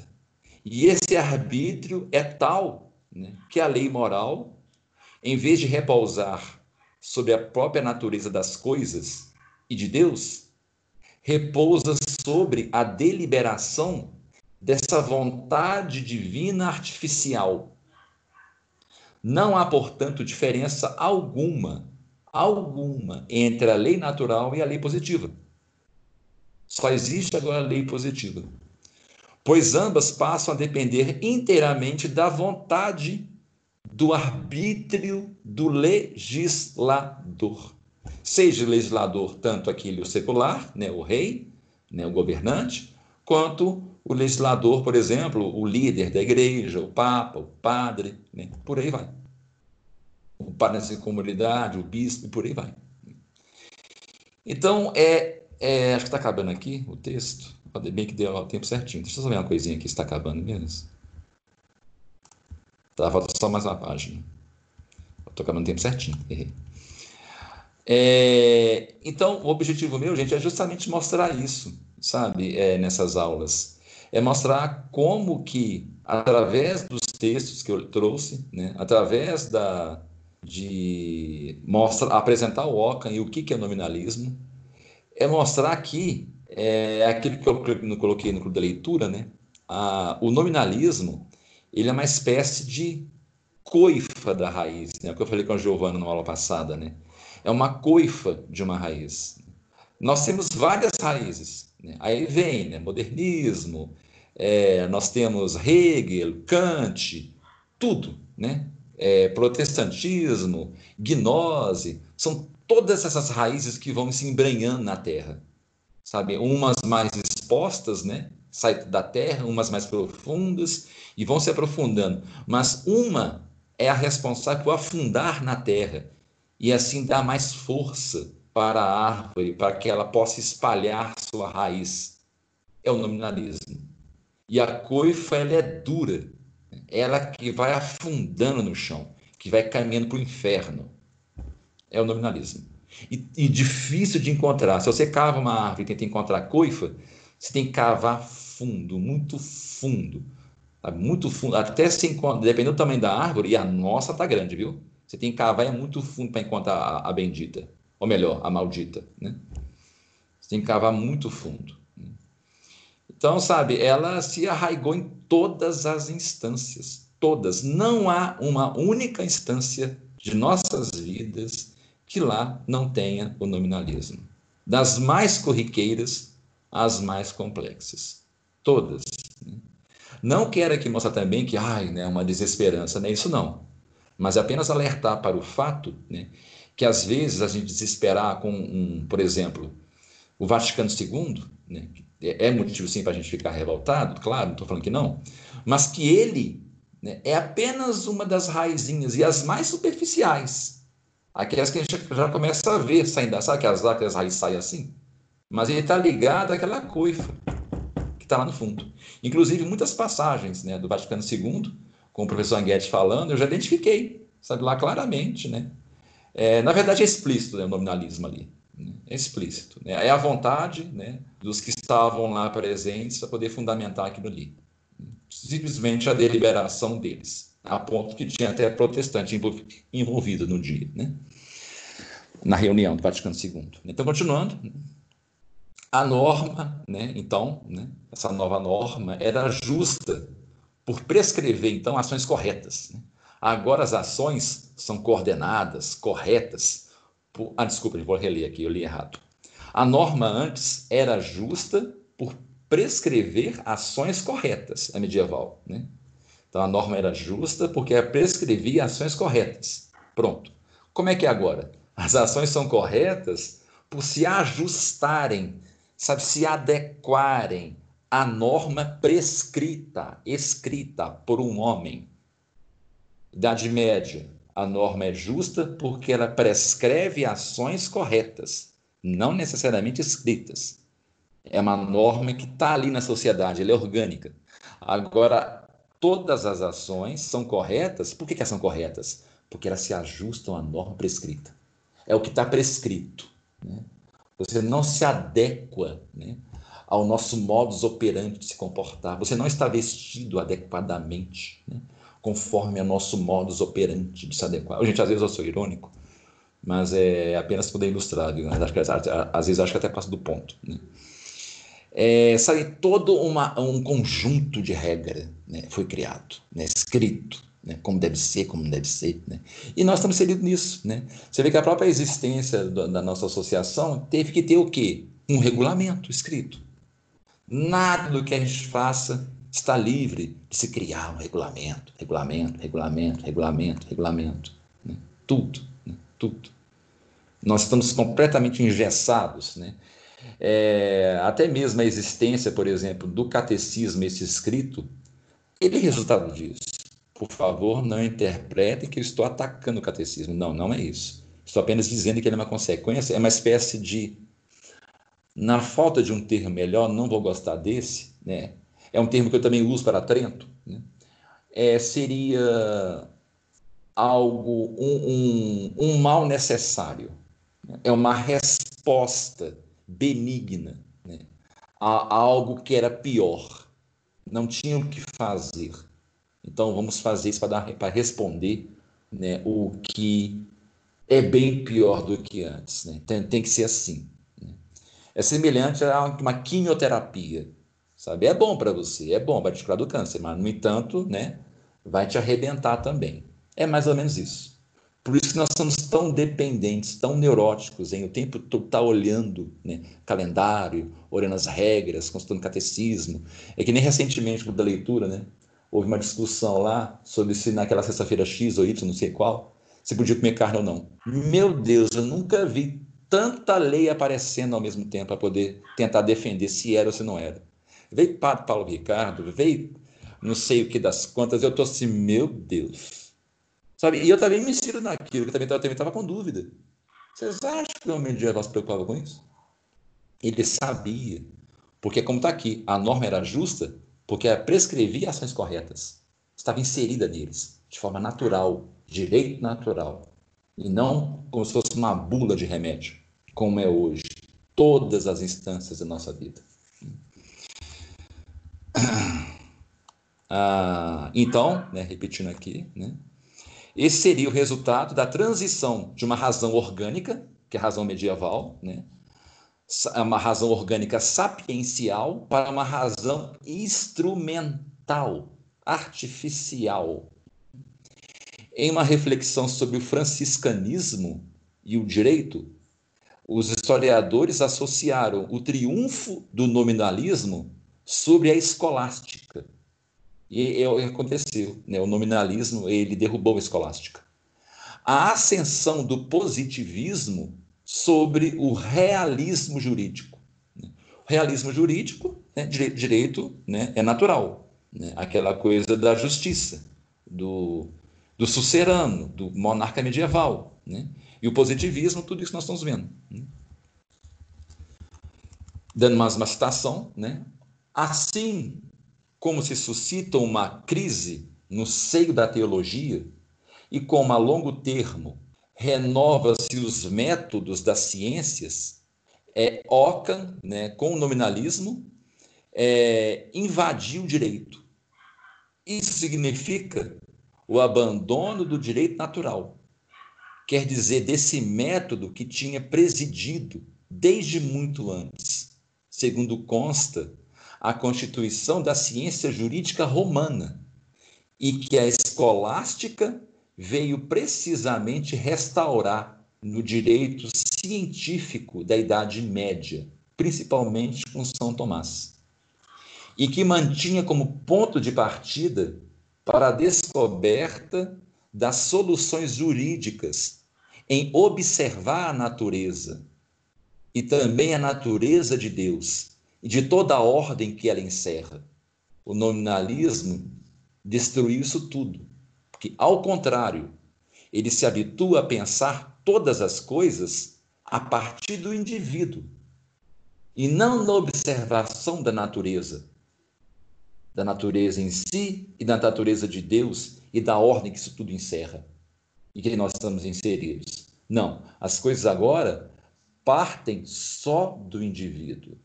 E esse arbítrio é tal né, que a lei moral, em vez de repousar sobre a própria natureza das coisas e de Deus, repousa sobre a deliberação dessa vontade divina artificial. Não há, portanto, diferença alguma, alguma, entre a lei natural e a lei positiva. Só existe agora a lei positiva. Pois ambas passam a depender inteiramente da vontade do arbítrio do legislador. Seja legislador tanto aquele o secular, né, o rei, né, o governante, quanto o legislador, por exemplo, o líder da igreja, o papa, o padre, né, por aí vai. O padre da comunidade, o bispo, e por aí vai. Então, é, é acho que está acabando aqui o texto. Bem que deu o tempo certinho. Deixa eu só ver uma coisinha aqui, está acabando mesmo. Tá, falta só mais uma página. Estou acabando o tempo certinho. Errei. É, então, o objetivo meu, gente, é justamente mostrar isso, sabe, é, nessas aulas. É mostrar como que, através dos textos que eu trouxe, né, através da, de mostra, apresentar o Ockham e o que, que é nominalismo, é mostrar aqui é, aquilo que eu coloquei no clube da leitura, né? A, o nominalismo ele é uma espécie de coifa da raiz, né? O que eu falei com a Giovana na aula passada, né? É uma coifa de uma raiz. Nós temos várias raízes. Né? Aí vem né? modernismo, é, nós temos Hegel, Kant, tudo, né? É, protestantismo, gnose, são todas essas raízes que vão se embrenhando na terra, sabe? Umas mais expostas, né? Sai da terra, umas mais profundas e vão se aprofundando. Mas uma é a responsável por afundar na terra e assim dar mais força para a árvore, para que ela possa espalhar sua raiz. É o nominalismo. E a coifa ela é dura, ela que vai afundando no chão, que vai caminhando para o inferno. É o nominalismo. E, e, difícil de encontrar. Se você cava uma árvore e tenta encontrar coifa, você tem que cavar fundo, muito fundo. Muito fundo. Até se encontra, dependendo do tamanho da árvore, e a nossa tá grande, viu? Você tem que cavar é muito fundo para encontrar a, a, bendita. Ou melhor, a maldita. Né? Você tem que cavar muito fundo. Então, sabe, ela se arraigou em todas as instâncias, todas. Não há uma única instância de nossas vidas que lá não tenha o nominalismo. Das mais corriqueiras às mais complexas. Todas. Né? Não quero aqui mostrar também que, ai, né, uma desesperança, não é isso não. Mas apenas alertar para o fato né, que às vezes a gente desesperar com, um, por exemplo, o Vaticano II, né, é, é motivo sim para a gente ficar revoltado, claro, não estou falando que não, mas que ele né, é apenas uma das raizinhas e as mais superficiais, aquelas que a gente já começa a ver saindo, sabe aquelas, aquelas raízes saem assim? Mas ele está ligado àquela coifa que está lá no fundo. Inclusive, muitas passagens né, do Vaticano II, com o professor Anguete falando, eu já identifiquei, sabe, lá claramente, né? É, na verdade, é explícito né, o nominalismo ali. É explícito. Né? É a vontade né, dos que estavam lá presentes para poder fundamentar aquilo ali. Simplesmente a deliberação deles, a ponto que tinha até protestante envolvido no dia, né? na reunião do Vaticano II. Então, continuando, a norma, né, então, né, essa nova norma era justa por prescrever, então, ações corretas. Né? Agora as ações são coordenadas, corretas, por... Ah, desculpa, vou reler aqui, eu li errado. A norma antes era justa por prescrever ações corretas, a medieval. Né? Então a norma era justa porque prescrevia ações corretas. Pronto. Como é que é agora? As ações são corretas por se ajustarem, sabe, se adequarem à norma prescrita, escrita por um homem. Idade Média, a norma é justa porque ela prescreve ações corretas, não necessariamente escritas. É uma norma que está ali na sociedade, ela é orgânica. Agora, todas as ações são corretas, por que, que elas são corretas? Porque elas se ajustam à norma prescrita. É o que está prescrito. Né? Você não se adequa né, ao nosso modus operandi de se comportar. Você não está vestido adequadamente. Né? Conforme a nosso modus operandi de se adequar. Gente, às vezes eu sou irônico, mas é apenas poder ilustrar, acho que, às vezes acho que até passa do ponto. Né? É, sabe, todo uma, um conjunto de regras né, foi criado, né, escrito, né, como deve ser, como não deve ser. Né? E nós estamos inseridos nisso. Né? Você vê que a própria existência da nossa associação teve que ter o quê? Um regulamento escrito. Nada do que a gente faça está livre de se criar um regulamento, regulamento, regulamento, regulamento, regulamento. Né? Tudo, né? tudo. Nós estamos completamente engessados, né? É, até mesmo a existência, por exemplo, do catecismo, esse escrito, ele é resultado disso. Por favor, não interpretem que eu estou atacando o catecismo. Não, não é isso. Estou apenas dizendo que ele é uma consequência, é uma espécie de. Na falta de um termo melhor, não vou gostar desse, né? É um termo que eu também uso para Trento. Né? É, seria algo, um, um, um mal necessário. É uma resposta benigna né? a, algo que era pior. Não tinha o que fazer. Então vamos fazer isso para responder né, o que é bem pior do que antes. Né? Tem, tem que ser assim. Né? É semelhante a uma quimioterapia. Sabe? É bom para você, é bom, vai te curar do câncer, mas, no entanto, né, vai te arrebentar também. É mais ou menos isso. Por isso que nós somos tão dependentes, tão neuróticos, em o tempo todo tá olhando né, calendário, olhando as regras, consultando catecismo. É que nem recentemente, da leitura, né, houve uma discussão lá sobre se naquela sexta-feira X ou Y, não sei qual, se podia comer carne ou não. Meu Deus, eu nunca vi tanta lei aparecendo ao mesmo tempo para poder tentar defender se era ou se não era. Veio Padre Paulo Ricardo, veio não sei o que das contas, eu estou assim, meu Deus. Sabe? E eu também me insiro naquilo, que eu também estava com dúvida. Vocês acham que o homem medieval se preocupava com isso? Ele sabia. Porque, como está aqui, a norma era justa porque prescrevia ações corretas. Estava inserida neles, de forma natural, direito natural. E não como se fosse uma bula de remédio, como é hoje. Todas as instâncias da nossa vida. (coughs) Ah, então, né, repetindo aqui, né, esse seria o resultado da transição de uma razão orgânica, que é a razão medieval, né, uma razão orgânica sapiencial, para uma razão instrumental, artificial. Em uma reflexão sobre o franciscanismo e o direito, os historiadores associaram o triunfo do nominalismo sobre a escolástica e é o que aconteceu. Né? O nominalismo ele derrubou a escolástica. A ascensão do positivismo sobre o realismo jurídico. Né? Realismo jurídico, né? direito, direito né? é natural. Né? Aquela coisa da justiça, do, do sucerano, do monarca medieval. Né? E o positivismo, tudo isso nós estamos vendo. Né? Dando mais uma citação, né? Assim como se suscita uma crise no seio da teologia e como a longo termo renova-se os métodos das ciências, é, Ockham, né, com o nominalismo, é, invadiu o direito. Isso significa o abandono do direito natural. Quer dizer, desse método que tinha presidido desde muito antes, segundo consta a constituição da ciência jurídica romana e que a escolástica veio precisamente restaurar no direito científico da Idade Média, principalmente com São Tomás, e que mantinha como ponto de partida para a descoberta das soluções jurídicas em observar a natureza e também a natureza de Deus e de toda a ordem que ela encerra. O nominalismo destruiu isso tudo, porque, ao contrário, ele se habitua a pensar todas as coisas a partir do indivíduo e não na observação da natureza, da natureza em si e da natureza de Deus e da ordem que isso tudo encerra e que nós estamos inseridos. Não, as coisas agora partem só do indivíduo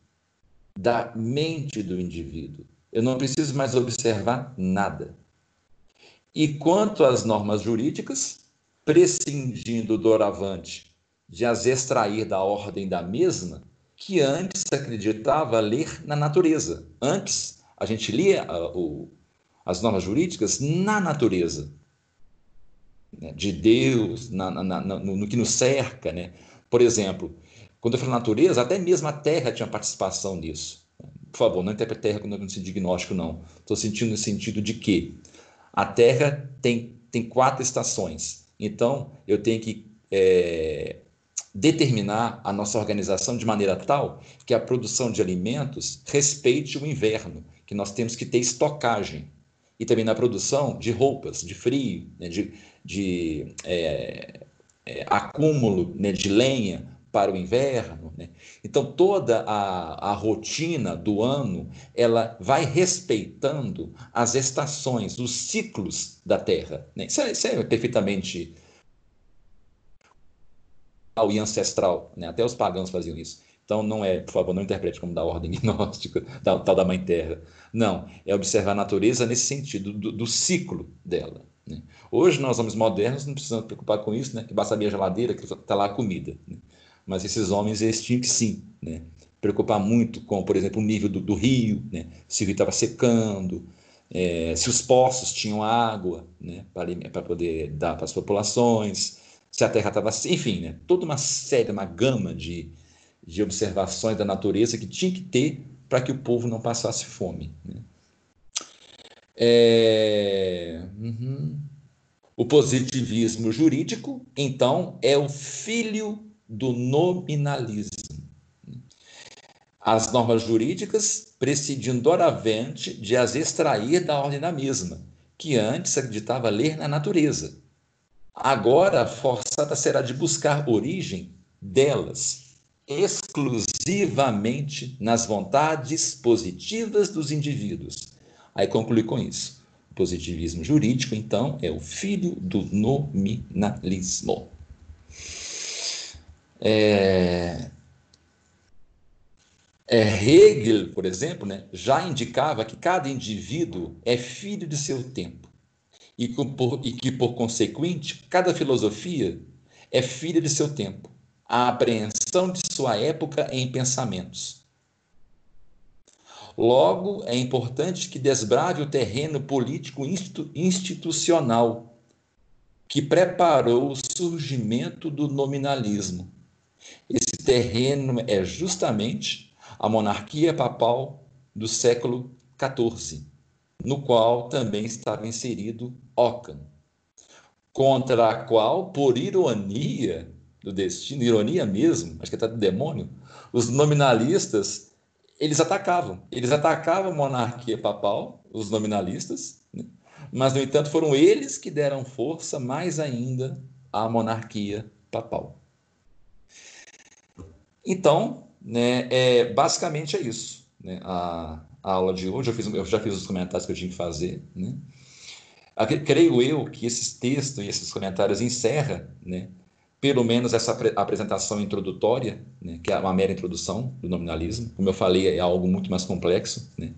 da mente do indivíduo. Eu não preciso mais observar nada. E quanto às normas jurídicas, prescindindo do oravante de as extrair da ordem da mesma, que antes acreditava ler na natureza. Antes, a gente lia uh, o, as normas jurídicas na natureza, né? de Deus, na, na, na, no, no, que nos cerca. Né? Por exemplo, quando eu falo natureza, até mesmo a Terra tinha participação nisso. Por favor, não interprete Terra quando sentido diagnóstico, não. Estou sentindo no sentido de que a Terra tem, tem quatro estações. Então, eu tenho que é, determinar a nossa organização de maneira tal que a produção de alimentos respeite o inverno, que nós temos que ter estocagem. E também na produção de roupas, de frio, né, de, de é, é, acúmulo né, de lenha para o inverno. Né? Então, toda a, a rotina do ano ela vai respeitando as estações, os ciclos da Terra. Né? Isso, é, isso é perfeitamente e ancestral, né? até os pagãos faziam isso. Então, não é, por favor, não interprete como (laughs) da ordem gnóstica, da, tal da Mãe Terra. Não, é observar a natureza nesse sentido, do, do ciclo dela. Né? Hoje, nós, homens modernos, não precisamos preocupar com isso, né? que basta abrir a geladeira, que está lá a comida. Né? Mas esses homens, eles tinham que sim, né? preocupar muito com, por exemplo, o nível do, do rio, né? se o rio estava secando, é, se os poços tinham água né? para, poder dar para as populações, se a Terra estava enfim, né? toda uma série, uma gama de, de observações da natureza que tinha que ter para que o povo não passasse fome. Né? É... Uhum. O positivismo jurídico, então, é o filho do nominalismo. As normas jurídicas precidiam doravante de as extrair da ordem da mesma, que antes acreditava ler na natureza Agora, forçada será de buscar origem delas, exclusivamente nas vontades positivas dos indivíduos. Aí conclui com isso. O positivismo jurídico, então, é o filho do nominalismo. É, é, Hegel, por exemplo, né, já indicava que cada indivíduo é filho de seu tempo e, por, e que, por consequente, cada filosofia é filha de seu tempo, a apreensão de sua época em pensamentos. Logo, é importante que desbrave o terreno político institucional que preparou o surgimento do nominalismo. Esse terreno é justamente a monarquia papal do século XIV no qual também estava inserido Ockham, contra a qual, por ironia do destino, ironia mesmo, acho que até do demônio, os nominalistas eles atacavam. Eles atacavam a monarquia papal, os nominalistas, né? mas, no entanto, foram eles que deram força mais ainda à monarquia papal. Então, né, é, basicamente é isso. Né? A, a aula de hoje, eu, fiz, eu já fiz os comentários que eu tinha que fazer, né? Creio eu que esses textos e esses comentários encerram, né, pelo menos essa apresentação introdutória, né, que é uma mera introdução do nominalismo. Como eu falei, é algo muito mais complexo. Né?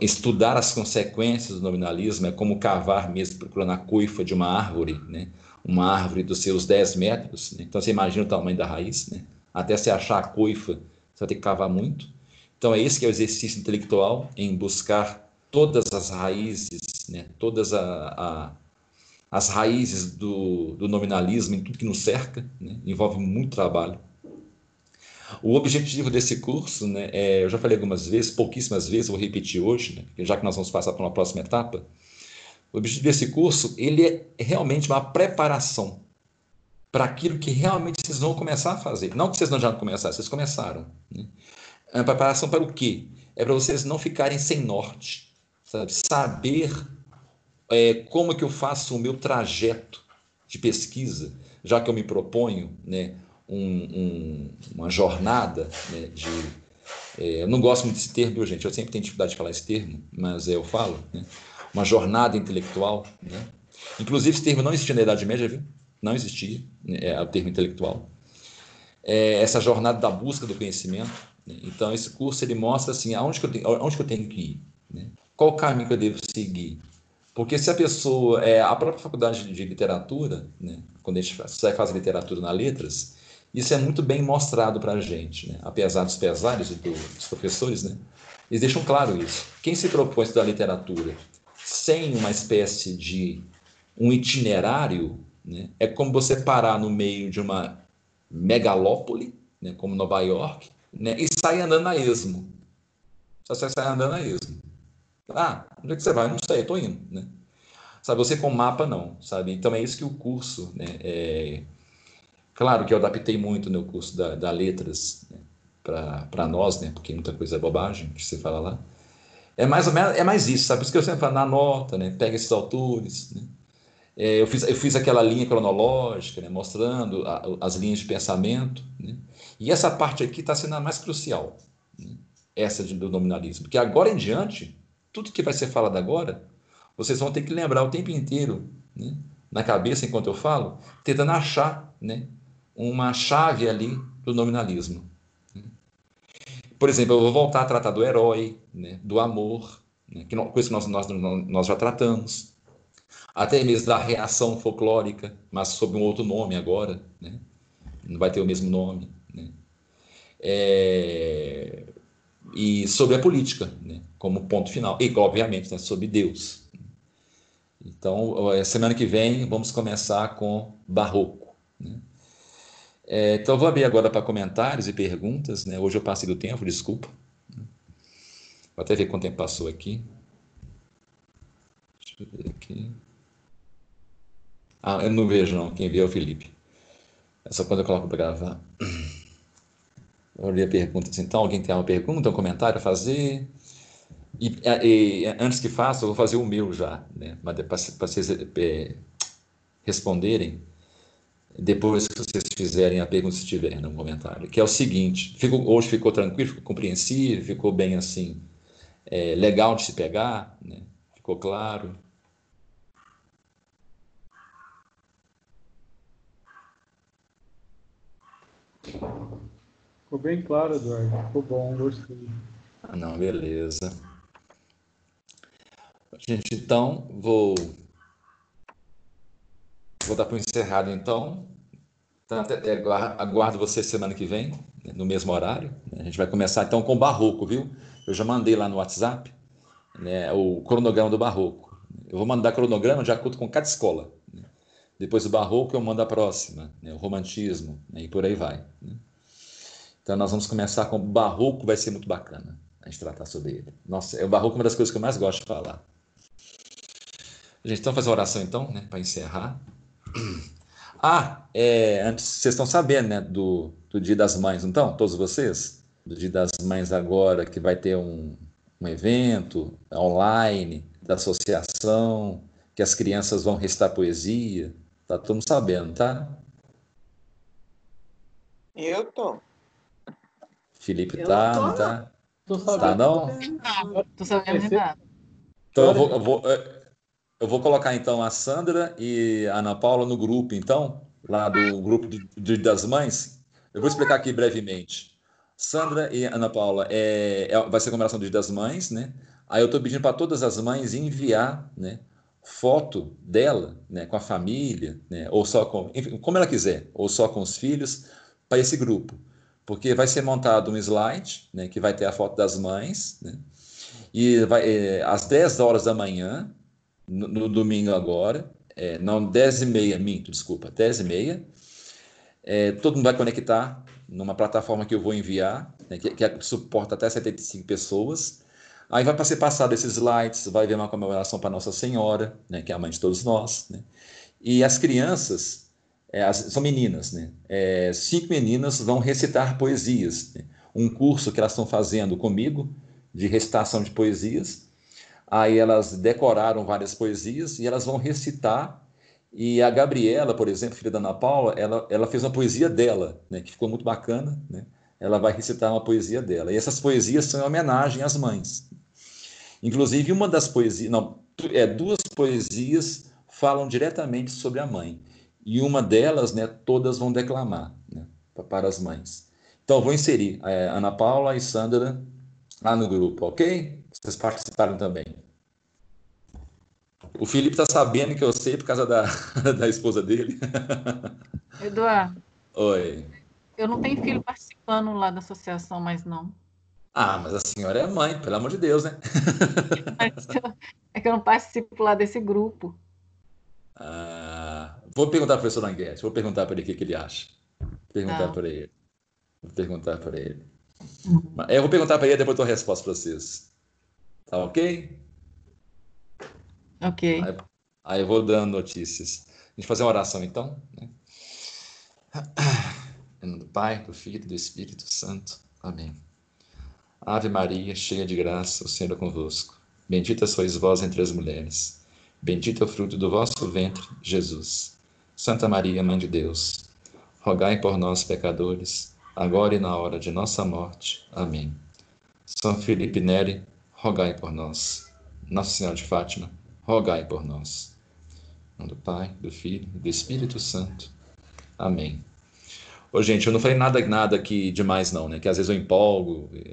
Estudar as consequências do nominalismo é como cavar mesmo, procurando a coifa de uma árvore, né? uma árvore dos seus 10 metros. Né? Então você imagina o tamanho da raiz. Né? Até você achar a coifa, você vai ter que cavar muito. Então, é esse que é o exercício intelectual, em buscar todas as raízes, né, todas a, a, as raízes do, do, nominalismo em tudo que nos cerca, né, envolve muito trabalho. O objetivo desse curso, né, é, eu já falei algumas vezes, pouquíssimas vezes, vou repetir hoje, né, já que nós vamos passar para uma próxima etapa. O objetivo desse curso, ele é realmente uma preparação para aquilo que realmente vocês vão começar a fazer. Não que vocês não já começaram, vocês começaram. Né? É uma preparação para o quê? É para vocês não ficarem sem norte, sabe? Saber é, como que eu faço o meu trajeto de pesquisa, já que eu me proponho, né, um, um, uma jornada né, de é, eu não gosto muito desse termo, gente. Eu sempre tenho dificuldade de falar esse termo, mas é, eu falo. Né? Uma jornada intelectual. Né? Inclusive, esse termo não existia na Idade Média, viu? Não existia, né? é o termo intelectual. É essa jornada da busca do conhecimento. Né? Então, esse curso ele mostra assim, aonde que eu tenho, aonde que eu tenho que ir, né? qual o caminho que eu devo seguir. Porque se a pessoa, é, a própria faculdade de literatura, né, quando a gente vai fazer literatura na letras, isso é muito bem mostrado para a gente, né? apesar dos pesares do, dos professores, né? eles deixam claro isso. Quem se propõe a estudar literatura sem uma espécie de um itinerário, né, é como você parar no meio de uma megalópole, né, como Nova York, né, e sai andando a esmo. Você sai andando a esmo. Ah, onde é que você vai? Não sei, estou indo. Né? Sabe, você com mapa não, sabe? Então é isso que o curso né, é, Claro que eu adaptei muito no curso da, da letras né, para nós, né? Porque muita coisa é bobagem que você fala lá. É mais ou menos, é mais isso, sabe? Por isso que eu sempre falo, na nota, né? Pega esses autores, né? É, eu, fiz, eu fiz aquela linha cronológica, né? mostrando a, as linhas de pensamento, né? E essa parte aqui está sendo a mais crucial, né? essa do nominalismo, porque agora em diante, tudo que vai ser falado agora, vocês vão ter que lembrar o tempo inteiro, né? na cabeça enquanto eu falo, tentando achar, né? uma chave ali do nominalismo. Né? Por exemplo, eu vou voltar a tratar do herói, né? do amor, né? que coisa que nós, nós, nós já tratamos, até mesmo da reação folclórica, mas sob um outro nome agora, né? não vai ter o mesmo nome. Né? É... E sobre a política, né? como ponto final, e obviamente né? sobre Deus. Então, semana que vem, vamos começar com Barroco. Né? É, então, vou abrir agora para comentários e perguntas. Né? Hoje eu passei do tempo, desculpa. Vou até ver quanto tempo passou aqui. Deixa eu ver aqui. Ah, eu não vejo não. Quem vê é o Felipe. É só quando eu coloco para gravar. Ler a pergunta. Então, alguém tem uma pergunta, um comentário a fazer? E, e, antes que faça, eu vou fazer o meu já, né? Para vocês é, responderem depois que vocês fizerem a pergunta, se tiver no comentário, que é o seguinte: hoje ficou tranquilo, ficou compreensível, ficou bem assim, é, legal de se pegar, né? ficou claro. Ficou bem claro, Eduardo. Ficou bom, gostei. Ah, não, beleza. Gente, então, vou, vou dar para o encerrado, então. então aguardo você semana que vem, né, no mesmo horário. Né. A gente vai começar, então, com o Barroco, viu? Eu já mandei lá no WhatsApp né, o cronograma do Barroco. Eu vou mandar cronograma de acordo com cada escola. Depois do Barroco, eu mando a próxima, né, o Romantismo, né, e por aí vai. Né? Então, nós vamos começar com o Barroco, vai ser muito bacana a gente tratar sobre ele. Nossa, é o Barroco é uma das coisas que eu mais gosto de falar. Gente, então fazer uma oração então, né, para encerrar. (clears throat) Ah, é, antes, vocês estão sabendo, né, do, do Dia das Mães, então, todos vocês? Do Dia das Mães agora, que vai ter um, um evento online da associação, que as crianças vão recitar poesia. Tá todo mundo sabendo, tá? Eu tô. Felipe eu tá, tô, não tá? Tô sabendo. Tá não? Tô sabendo de nada. Então eu vou, eu vou, eu vou colocar então a Sandra e a Ana Paula no grupo, então, lá do grupo de, de, das mães. Eu vou explicar aqui brevemente. Sandra e Ana Paula, é, é vai ser a comemoração do Dia das Mães, né? Aí eu estou pedindo para todas as mães enviar, né? Foto dela, né? Com a família, né? Ou só com, enfim, como ela quiser, ou só com os filhos, para esse grupo porque vai ser montado um slide, né, que vai ter a foto das mães, né, e vai, é, às 10 horas da manhã, no, no domingo agora, é, não, 10 e meia, minto, desculpa, 10 e meia, é, todo mundo vai conectar numa plataforma que eu vou enviar, né, que, que, suporta até 75 pessoas, aí vai ser passado esses slides, vai haver uma comemoração para Nossa Senhora, né, que é a mãe de todos nós, né, e as crianças é, as, são meninas, né? É, cinco meninas vão recitar poesias. Né? Um curso que elas estão fazendo comigo de recitação de poesias. Aí elas decoraram várias poesias e elas vão recitar. E a Gabriela, por exemplo, filha da Ana Paula, ela, ela fez uma poesia dela, né? Que ficou muito bacana, né? Ela vai recitar uma poesia dela. E essas poesias são em homenagem às mães. Inclusive, uma das poesias, não, é, duas poesias falam diretamente sobre a mãe e uma delas, né, todas vão declamar né, para as mães. Então, vou inserir é, Ana Paula e Sandra lá no grupo, ok? Vocês participaram também. O Felipe está sabendo que eu sei por causa da, (laughs) da esposa dele. (laughs) Eduardo. Oi. Eu não tenho filho participando lá da associação, mas não. Ah, mas a senhora é mãe, pelo amor de Deus, né? (laughs) é que eu não participo lá desse grupo. Ah, vou perguntar para o professor Languete, vou perguntar para ele o que, que ele acha. Perguntar para ele. Vou perguntar para ele. Uhum. Eu vou perguntar para ele e depois eu dou a resposta para vocês. Tá ok? Ok. Aí, aí, eu vou dando notícias. A gente fazer uma oração então. Né? Em nome do Pai, do Filho e do Espírito Santo. Amém. Ave Maria, cheia de graça, o Senhor é convosco. Bendita sois vós entre as mulheres. Bendito é o fruto do vosso ventre, Jesus. Santa Maria, Mãe de Deus, rogai por nós, pecadores, agora e na hora de nossa morte. Amém. São Felipe Neri, rogai por nós. Nossa Senhora de Fátima, rogai por nós. Em nome do Pai, do Filho e do Espírito Santo. Amém. Ô, gente, eu não falei nada, nada aqui demais, não, né? Que às vezes eu empolgo,